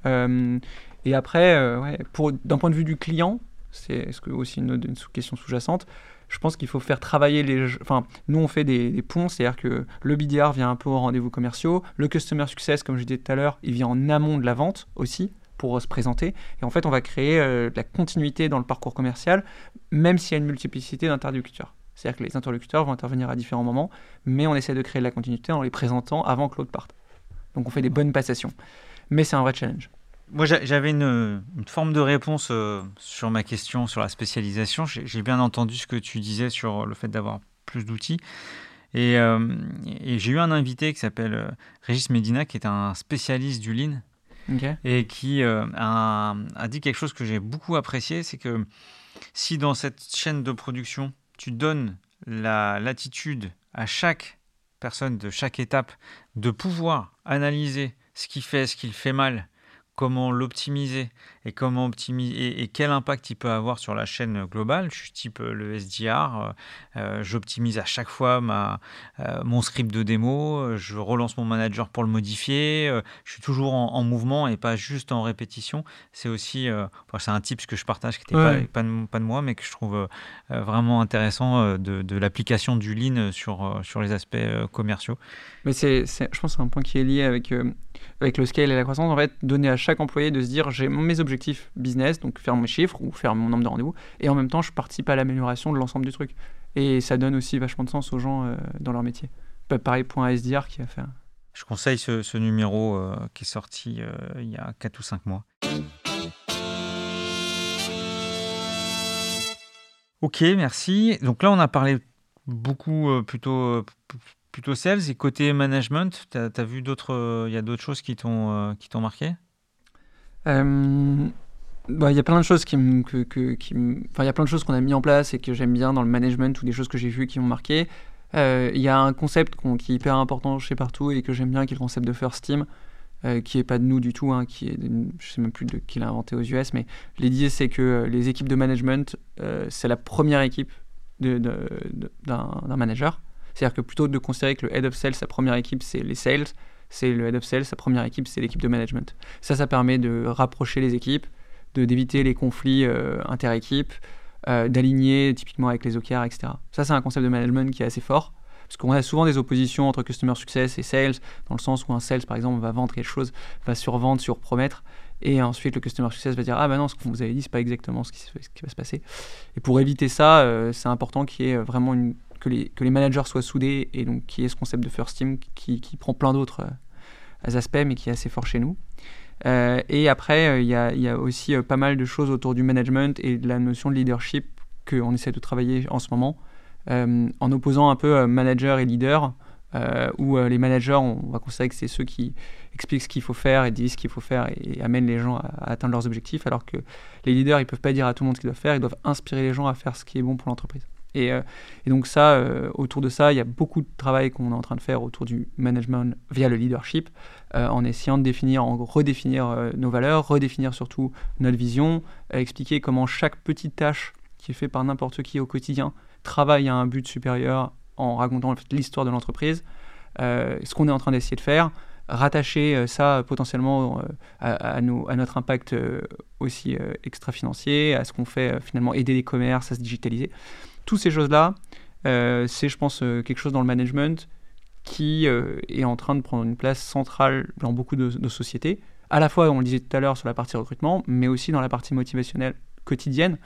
Speaker 2: Euh, et après, ouais, d'un point de vue du client, c'est aussi une, une question sous-jacente je pense qu'il faut faire travailler les. Enfin, nous, on fait des, ponts, c'est-à-dire que le BDR vient un peu aux rendez-vous commerciaux, le Customer Success, comme je disais tout à l'heure, il vient en amont de la vente aussi pour se présenter. Et en fait, on va créer euh, de la continuité dans le parcours commercial, même s'il y a une multiplicité d'interlocuteurs. C'est-à-dire que les interlocuteurs vont intervenir à différents moments, mais on essaie de créer de la continuité en les présentant avant que l'autre parte. Donc on fait des bonnes passations. Mais c'est un vrai challenge.
Speaker 1: Moi, j'avais une, forme de réponse euh, sur ma question sur la spécialisation. J'ai bien entendu ce que tu disais sur le fait d'avoir plus d'outils. Et, euh, j'ai eu un invité qui s'appelle euh, Régis Medina, qui est un spécialiste du lean, et qui a, dit quelque chose que j'ai beaucoup apprécié, c'est que si dans cette chaîne de production, tu donnes la latitude à chaque personne de chaque étape de pouvoir analyser ce qu'il fait, ce qu'il fait mal, comment l'optimiser et comment optimiser et, quel impact il peut avoir sur la chaîne globale. Je suis type euh, le SDR, euh, euh, j'optimise à chaque fois ma, mon script de démo, je relance mon manager pour le modifier, je suis toujours en, mouvement et pas juste en répétition. C'est aussi, c'est un tip que je partage qui n'était pas, pas, de, moi, mais que je trouve vraiment intéressant de, de l'application du lean sur, sur les aspects commerciaux.
Speaker 2: Mais c'est, je pense que c'est un point qui est lié avec avec le scale et la croissance, en fait, donner à chaque employé de se dire j'ai mes objectifs business, donc faire mes chiffres ou faire mon nombre de rendez-vous, et en même temps, je participe à l'amélioration de l'ensemble du truc. Et ça donne aussi vachement de sens aux gens euh, dans leur métier. Pareil, point SDR qui a fait.
Speaker 1: Je conseille ce, numéro euh, qui est sorti euh, il y a 4 ou 5 mois. Ok, merci. Donc là, on a parlé beaucoup plutôt plutôt sales et côté management, tu as, vu d'autres, il y a d'autres choses qui t'ont euh, t'ont marqué?
Speaker 2: Euh, bah, il y a plein de choses qui que, qui enfin, y a plein de choses qu'on a mis en place et que j'aime bien dans le management ou des choses que j'ai vues qui m'ont marqué. Euh, il y a un concept qui est hyper important chez Partout et que j'aime bien, qui est le concept de First Team, qui est pas de nous du tout, hein, qui est, je sais même plus qui l'a inventé aux US, mais l'idée c'est que les équipes de management, c'est la première équipe d'un manager. C'est-à-dire que plutôt de considérer que le head of sales, sa première équipe, c'est les sales, c'est le head of sales, sa première équipe, c'est l'équipe de management. Ça, ça permet de rapprocher les équipes, d'éviter les conflits euh, inter-équipes, euh, d'aligner typiquement avec les OKR, etc. Ça, c'est un concept de management qui est assez fort. Parce qu'on a souvent des oppositions entre customer success et sales, dans le sens où un sales, par exemple, va vendre quelque chose, va survendre, surpromettre, et ensuite le customer success va dire Ah ben non, ce que vous avez dit, c'est pas exactement ce qui, va se passer. Et pour éviter ça, euh, c'est important qu'il y ait vraiment une, que, les, que les managers soient soudés, et donc qu'il y ait ce concept de first team qui, qui prend plein d'autres euh, aspects, mais qui est assez fort chez nous. Euh, et après, il y, a, y, a aussi pas mal de choses autour du management et de la notion de leadership qu'on essaie de travailler en ce moment. Euh, en opposant un peu euh, manager et leader, euh, où les managers, on va considérer que c'est ceux qui expliquent ce qu'il faut faire et disent ce qu'il faut faire et, amènent les gens à, atteindre leurs objectifs, alors que les leaders, ils peuvent pas dire à tout le monde ce qu'ils doivent faire, ils doivent inspirer les gens à faire ce qui est bon pour l'entreprise. Et, donc ça, autour de ça, il y a beaucoup de travail qu'on est en train de faire autour du management via le leadership, en essayant de définir, en redéfinir nos valeurs, redéfinir surtout notre vision, expliquer comment chaque petite tâche qui est faite par n'importe qui au quotidien travaille à un but supérieur en racontant l'histoire de l'entreprise, euh, ce qu'on est en train d'essayer de faire, rattacher euh, ça potentiellement euh, à, notre impact aussi extra-financier, à ce qu'on fait finalement aider les commerces à se digitaliser. Toutes ces choses-là, c'est je pense quelque chose dans le management qui est en train de prendre une place centrale dans beaucoup de, de sociétés, à la fois, on le disait tout à l'heure, sur la partie recrutement, mais aussi dans la partie motivationnelle quotidienne.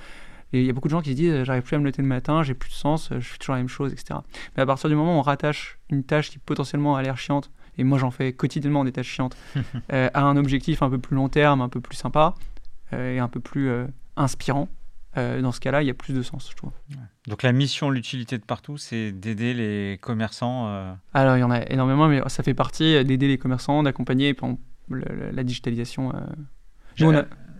Speaker 2: Et il y a beaucoup de gens qui se disent euh, j'arrive plus à me lever le matin, j'ai plus de sens, euh, je fais toujours la même chose, etc. Mais à partir du moment où on rattache une tâche qui potentiellement a l'air chiante, et moi j'en fais quotidiennement des tâches chiantes, euh, à un objectif un peu plus long terme, un peu plus sympa et un peu plus inspirant, dans ce cas-là, il y a plus de sens, je trouve.
Speaker 1: Donc la mission, l'utilité de partout, c'est d'aider les commerçants.
Speaker 2: Alors il y en a énormément, mais ça fait partie d'aider les commerçants, d'accompagner la digitalisation.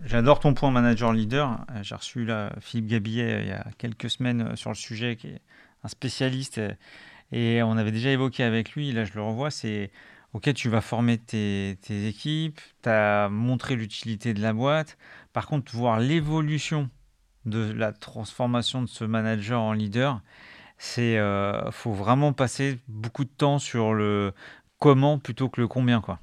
Speaker 1: J'adore ton point manager leader. Euh, j'ai reçu là, Philippe Gabillet euh, il y a quelques semaines euh, sur le sujet, qui est un spécialiste. Et on avait déjà évoqué avec lui, là je le revois, c'est OK, tu vas former tes, équipes, tu as montré l'utilité de la boîte. Par contre, voir l'évolution de la transformation de ce manager en leader, c'est faut vraiment passer beaucoup de temps sur le comment plutôt que le combien. quoi.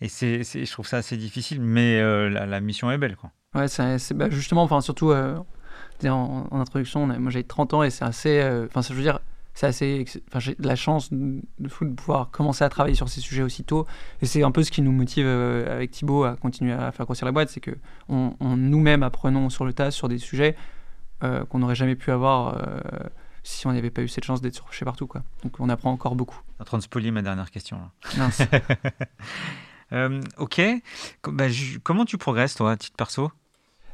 Speaker 1: Et c'est, je trouve ça assez difficile, mais euh, la, mission est belle. Quoi.
Speaker 2: Ouais, c'est, bah, justement, enfin, surtout euh, en, introduction, moi j'ai 30 ans et c'est assez. Euh, enfin, je veux dire, c'est assez. Enfin, j'ai la chance de, de, pouvoir commencer à travailler sur ces sujets aussitôt. Et c'est un peu ce qui nous motive avec Thibaut à continuer à faire grossir la boîte c'est que on, nous-mêmes apprenons sur le tas sur des sujets qu'on n'aurait jamais pu avoir si on n'avait pas eu cette chance d'être chez partout. Quoi. Donc on apprend encore beaucoup.
Speaker 1: En train de spoiler ma dernière question. Là. Euh, ok. Bah, comment tu progresses, toi, à titre perso?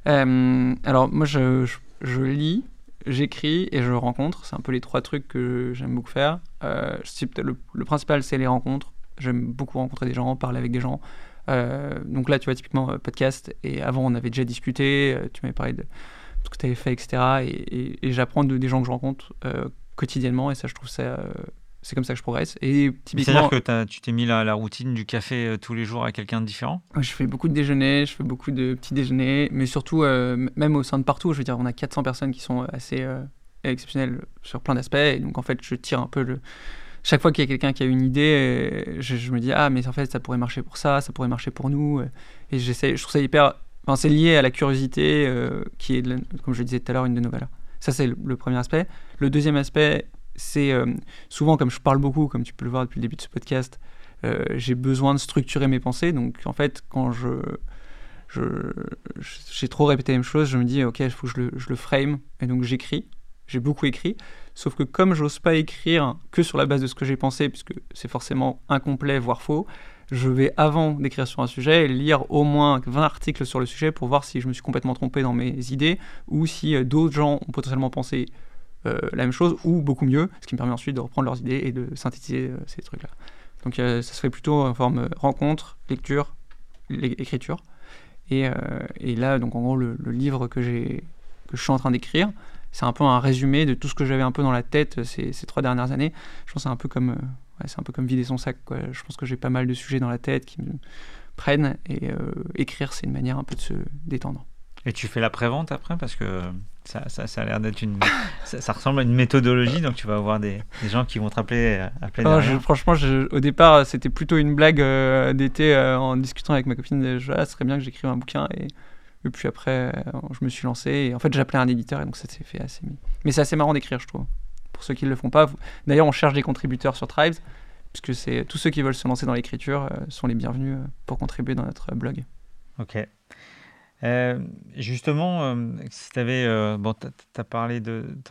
Speaker 2: Euh, Alors, moi, je, je, lis, j'écris et je rencontre. C'est un peu les trois trucs que j'aime beaucoup faire. Euh, le, principal, c'est les rencontres. J'aime beaucoup rencontrer des gens, parler avec des gens. donc là, tu vois, typiquement, podcast. Et avant, on avait déjà discuté. tu m'avais parlé de ce que tu avais fait, etc. Et, j'apprends de, des gens que je rencontre quotidiennement. Et ça, je trouve ça c'est comme ça que je progresse. Et
Speaker 1: typiquement, c'est-à-dire que tu t'es mis la, la, routine du café euh, tous les jours à quelqu'un de différent?
Speaker 2: Je fais beaucoup de déjeuners, je fais beaucoup de petits déjeuners, mais surtout, euh, même au sein de partout, je veux dire, on a 400 personnes qui sont assez euh, exceptionnelles sur plein d'aspects. Et donc, en fait, je tire un peu le. Chaque fois qu'il y a quelqu'un qui a une idée, je, me dis, ah, mais en fait, ça pourrait marcher pour ça, ça pourrait marcher pour nous. Et j'essaie, je trouve ça hyper. Enfin, c'est lié à la curiosité, qui est, comme je disais tout à l'heure, une de nos valeurs. Ça, c'est le premier aspect. Le deuxième aspect, c'est euh, souvent, comme je parle beaucoup, comme tu peux le voir depuis le début de ce podcast, euh, j'ai besoin de structurer mes pensées. Donc, en fait, quand je j'ai trop répété la même chose, je me dis, ok, il faut que je le, je le frame, et donc j'écris. J'ai beaucoup écrit, sauf que comme j'ose pas écrire que sur la base de ce que j'ai pensé, puisque c'est forcément incomplet, voire faux, je vais, avant d'écrire sur un sujet, lire au moins 20 articles sur le sujet pour voir si je me suis complètement trompé dans mes idées, ou si euh, d'autres gens ont potentiellement pensé euh, la même chose ou beaucoup mieux, ce qui me permet ensuite de reprendre leurs idées et de synthétiser euh, ces trucs-là. Donc ça se fait plutôt en forme rencontre, lecture, écriture. Et, euh, là, donc en gros, le, livre que, je suis en train d'écrire, c'est un peu un résumé de tout ce que j'avais un peu dans la tête ces, trois dernières années. Je pense c'est un peu comme, c'est un peu comme vider son sac. Je pense que j'ai pas mal de sujets dans la tête qui me prennent et écrire, c'est une manière un peu de se détendre.
Speaker 1: Et tu fais la prévente après parce que ça, ça, ça a l'air d'être une. Ça, ressemble à une méthodologie, donc tu vas avoir des, des gens qui vont te rappeler. appeler
Speaker 2: ah, franchement, au départ, c'était plutôt une blague d'été en discutant avec ma copine. Je, ah, ce serait bien que j'écrive un bouquin. Et, et puis après, je me suis lancé. Et en fait, j'appelais un éditeur et donc ça s'est fait assez. Mais c'est assez marrant d'écrire, je trouve. Pour ceux qui ne le font pas. D'ailleurs, on cherche des contributeurs sur Tribes puisque tous ceux qui veulent se lancer dans l'écriture euh, sont les bienvenus euh, pour contribuer dans notre blog.
Speaker 1: Ok. Euh, justement, si tu avais. bon, tu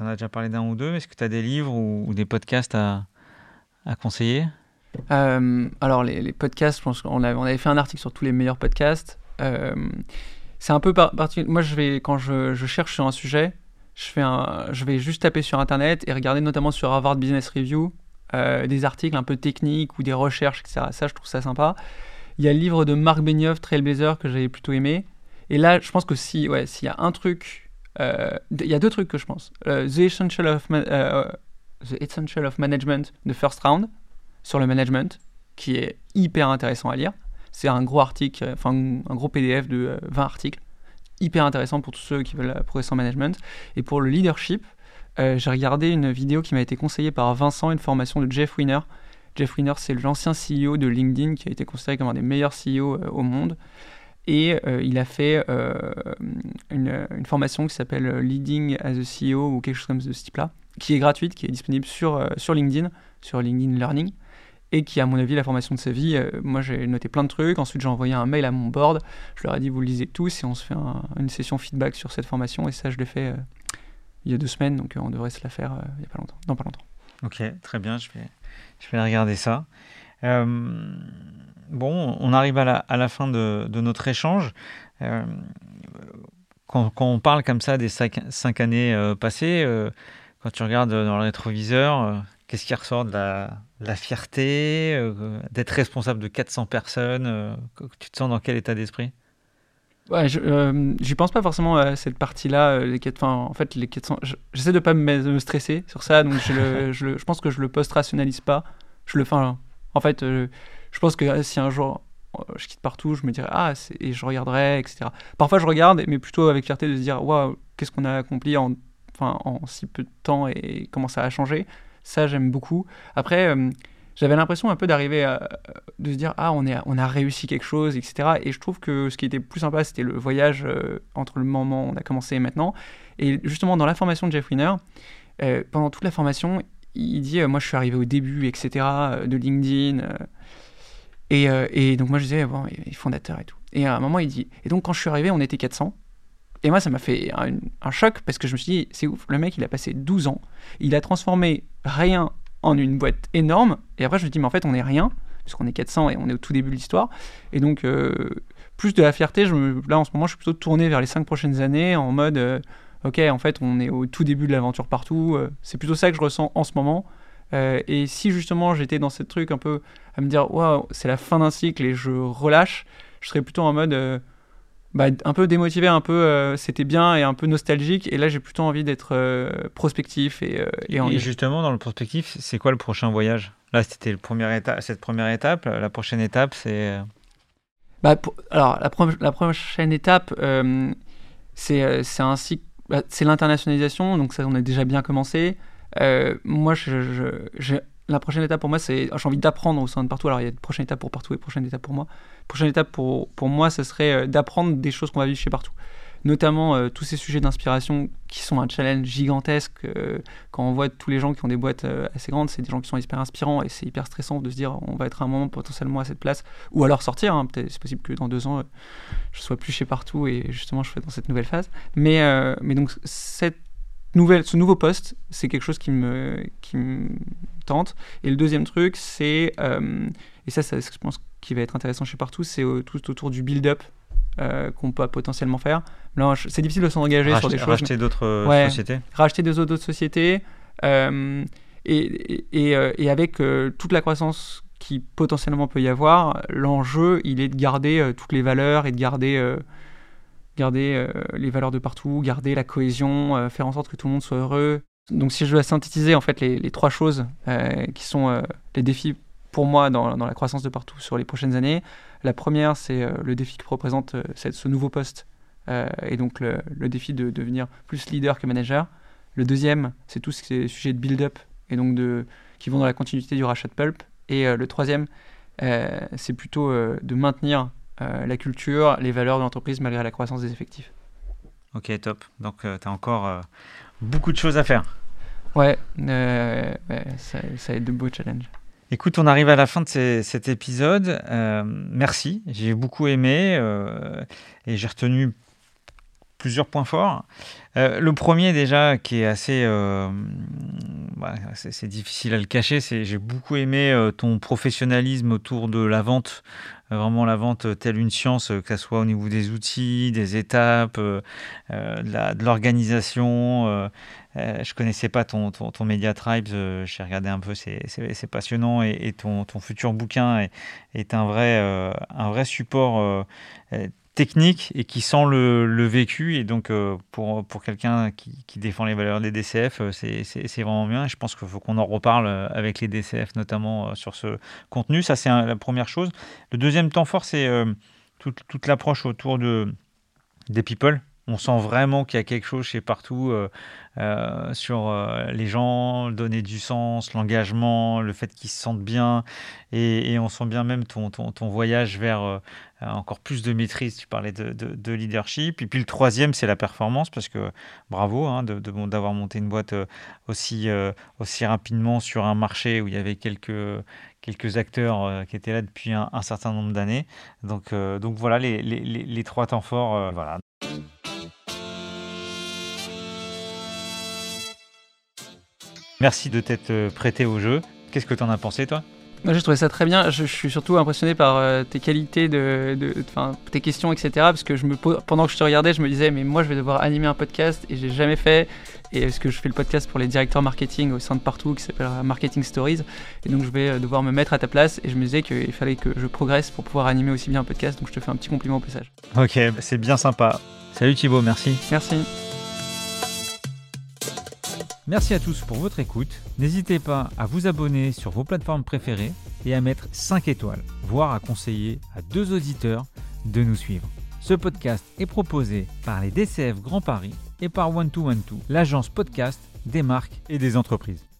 Speaker 1: en as déjà parlé d'un ou deux. Est-ce que tu as des livres ou, des podcasts à, conseiller?
Speaker 2: Alors, les, podcasts, je pense qu'on avait, on avait fait un article sur tous les meilleurs podcasts. c'est un peu particulier. Moi, je vais, quand je, cherche sur un sujet, je, fais je vais juste taper sur Internet et regarder notamment sur Harvard Business Review euh, des articles un peu techniques ou des recherches, etc. Ça, je trouve ça sympa. Il y a le livre de Marc Benioff, Trailblazer, que j'avais plutôt aimé. Et là, je pense que si, ouais, s'il y a un truc, euh, il y a deux trucs que je pense. Euh, The, Essential of The Essential of Management, The First Round, sur le management, qui est hyper intéressant à lire. C'est un gros article, enfin un gros PDF de 20 articles, hyper intéressant pour tous ceux qui veulent progresser en management. Et pour le leadership, euh, j'ai regardé une vidéo qui m'a été conseillée par Vincent, une formation de Jeff Winner. Jeff Winner, c'est l'ancien CEO de LinkedIn qui a été considéré comme un des meilleurs CEO euh, au monde. Et euh, il a fait une, formation qui s'appelle Leading as a CEO ou quelque chose comme ce type-là, qui est gratuite, qui est disponible sur, sur LinkedIn, sur LinkedIn Learning, et qui, à mon avis, la formation de sa vie. moi, j'ai noté plein de trucs. Ensuite, j'ai envoyé un mail à mon board. Je leur ai dit, vous le lisez tous, et on se fait une session feedback sur cette formation. Et ça, je l'ai fait il y a deux semaines, donc euh, on devrait se la faire euh, il n'y a pas longtemps, dans pas longtemps.
Speaker 1: Ok, très bien, je vais, je vais regarder ça. Euh, bon, on arrive à la, à la fin de, de, notre échange. quand, quand, on parle comme ça des cinq, années passées, quand tu regardes dans le rétroviseur, qu'est-ce qui ressort de la, la fierté, d'être responsable de 400 personnes Tu te sens dans quel état d'esprit?
Speaker 2: Ouais, je euh, pense pas forcément à cette partie-là. Euh, les en fait, les 400. J'essaie de pas me, stresser sur ça, donc je, le, je, le, je pense que je le post-rationalise pas. Je le fais. En fait, euh, je pense que si un jour je quitte partout, je me dirais ah et je regarderai, etc. Parfois, je regarde, mais plutôt avec fierté de se dire waouh, qu'est-ce qu'on a accompli en, enfin, en si peu de temps et comment ça a changé. Ça, j'aime beaucoup. Après j'avais l'impression un peu d'arriver à de se dire ah on, est, on a réussi quelque chose etc et je trouve que ce qui était plus sympa c'était le voyage euh, entre le moment où on a commencé et maintenant et justement dans la formation de Jeff Winner euh, pendant toute la formation il dit euh, moi je suis arrivé au début etc de LinkedIn et, et, donc moi je disais bon il est fondateur et tout et à un moment il dit et donc quand je suis arrivé on était 400 et moi, ça m'a fait un, choc parce que je me suis dit, c'est ouf, le mec, il a passé 12 ans, il a transformé rien en une boîte énorme. Et après, je me dis, mais en fait, on n'est rien, puisqu'on est 400 et on est au tout début de l'histoire. Et donc, euh, plus de la fierté, là, en ce moment, je suis plutôt tourné vers les 5 prochaines années en mode, euh, ok, en fait, on est au tout début de l'aventure partout. Euh, c'est plutôt ça que je ressens en ce moment. Et si justement j'étais dans ce truc un peu à me dire, waouh, c'est la fin d'un cycle et je relâche, je serais plutôt en mode bah, un peu démotivé, un peu euh, c'était bien et un peu nostalgique. Et là, j'ai plutôt envie d'être euh, prospectif. Et, euh,
Speaker 1: et, justement, dans le prospectif, c'est quoi le prochain voyage? Là, c'était cette première étape. La prochaine étape, c'est.
Speaker 2: Bah, alors, la, la, prochaine étape, c'est un cycle. Bah, c'est l'internationalisation, donc ça, on a déjà bien commencé. Moi, je, je, la prochaine étape pour moi, c'est j'ai envie d'apprendre au sein de partout. Alors il y a une prochaine étape pour partout et prochaine étape pour moi. Prochaine étape pour, pour moi, ce serait euh, d'apprendre des choses qu'on va vivre chez partout. Notamment euh, tous ces sujets d'inspiration qui sont un challenge gigantesque. Euh, quand on voit tous les gens qui ont des boîtes assez grandes, c'est des gens qui sont hyper inspirants et c'est hyper stressant de se dire on va être un moment potentiellement à cette place ou alors sortir. Hein. C'est possible que dans deux ans je sois plus chez partout et justement je sois dans cette nouvelle phase. Mais donc cette nouvelle, ce nouveau poste, c'est quelque chose qui me, qui me tente. Et le deuxième truc, c'est, euh, et ça, ça, je pense qui va être intéressant chez Partout, c'est tout autour du build-up euh, qu'on peut potentiellement faire. C'est difficile de s'engager sur des choses.
Speaker 1: Racheter d'autres euh, sociétés
Speaker 2: Racheter des autres sociétés. et, et, et, avec toute la croissance qui potentiellement peut y avoir, l'enjeu, il est de garder toutes les valeurs et de garder garder euh, les valeurs de partout, garder la cohésion, euh, faire en sorte que tout le monde soit heureux. Donc si je dois synthétiser en fait les, trois choses euh, qui sont les défis pour moi dans, la croissance de partout sur les prochaines années, la première c'est le défi que représente ce nouveau poste et donc le, défi de devenir plus leader que manager. Le deuxième, c'est tout ce qui est sujet de build-up et donc de, qui vont dans la continuité du rachat de Pulp. Et le troisième, c'est plutôt de maintenir la culture, les valeurs de l'entreprise malgré la croissance des effectifs.
Speaker 1: Ok, top. Donc, tu as encore beaucoup de choses à faire.
Speaker 2: Ouais, ça, ça, a été de beaux challenges.
Speaker 1: Écoute, on arrive à la fin de cet épisode. Euh, merci, j'ai beaucoup aimé euh, et j'ai retenu plusieurs points forts. Euh, le premier déjà, qui est assez, bah, c'est difficile à le cacher, c'est j'ai beaucoup aimé ton professionnalisme autour de la vente, vraiment la vente telle une science, que ce soit au niveau des outils, des étapes, de l'organisation. Euh, je connaissais pas ton, ton, Media Tribes, euh, j'ai regardé un peu, c'est passionnant et, ton, ton, futur bouquin est, est un, vrai, euh, un vrai support technique et qui sent le, le vécu. Et donc, pour, pour quelqu'un qui, défend les valeurs des DCF, c'est vraiment bien. je pense qu'il faut qu'on en reparle avec les DCF, notamment sur ce contenu. Ça, c'est la première chose. Le deuxième temps fort, c'est toute, toute l'approche autour de, des people on sent vraiment qu'il y a quelque chose chez partout euh, euh, sur euh, les gens, donner du sens, l'engagement, le fait qu'ils se sentent bien. Et, on sent bien même ton, ton, voyage vers encore plus de maîtrise. Tu parlais de, leadership. Et puis le troisième, c'est la performance, parce que bravo hein, d'avoir monté une boîte aussi, aussi rapidement sur un marché où il y avait quelques quelques acteurs qui étaient là depuis un, certain nombre d'années. Donc, donc voilà les, les, les, trois temps forts. voilà. Merci de t'être euh, prêté au jeu. Qu'est-ce que tu en as pensé, toi?
Speaker 2: Moi, j'ai trouvé ça très bien. Je, suis surtout impressionné par euh, tes qualités, de, de, tes questions, etc. Parce que je me pendant que je te regardais, je me disais, mais moi, je vais devoir animer un podcast et j'ai jamais fait. Et est-ce que je fais le podcast pour les directeurs marketing au sein de partout qui s'appelle Marketing Stories. Et donc, je vais euh, devoir me mettre à ta place. Et je me disais qu'il fallait que je progresse pour pouvoir animer aussi bien un podcast. Donc, je te fais un petit compliment au passage.
Speaker 1: Ok, c'est bien sympa. Salut Thibaut, merci.
Speaker 2: Merci.
Speaker 1: Merci à tous pour votre écoute. N'hésitez pas à vous abonner sur vos plateformes préférées et à mettre 5 étoiles, voire à conseiller à deux auditeurs de nous suivre. Ce podcast est proposé par les DCF Grand Paris et par One 2 One l'agence podcast des marques et des entreprises.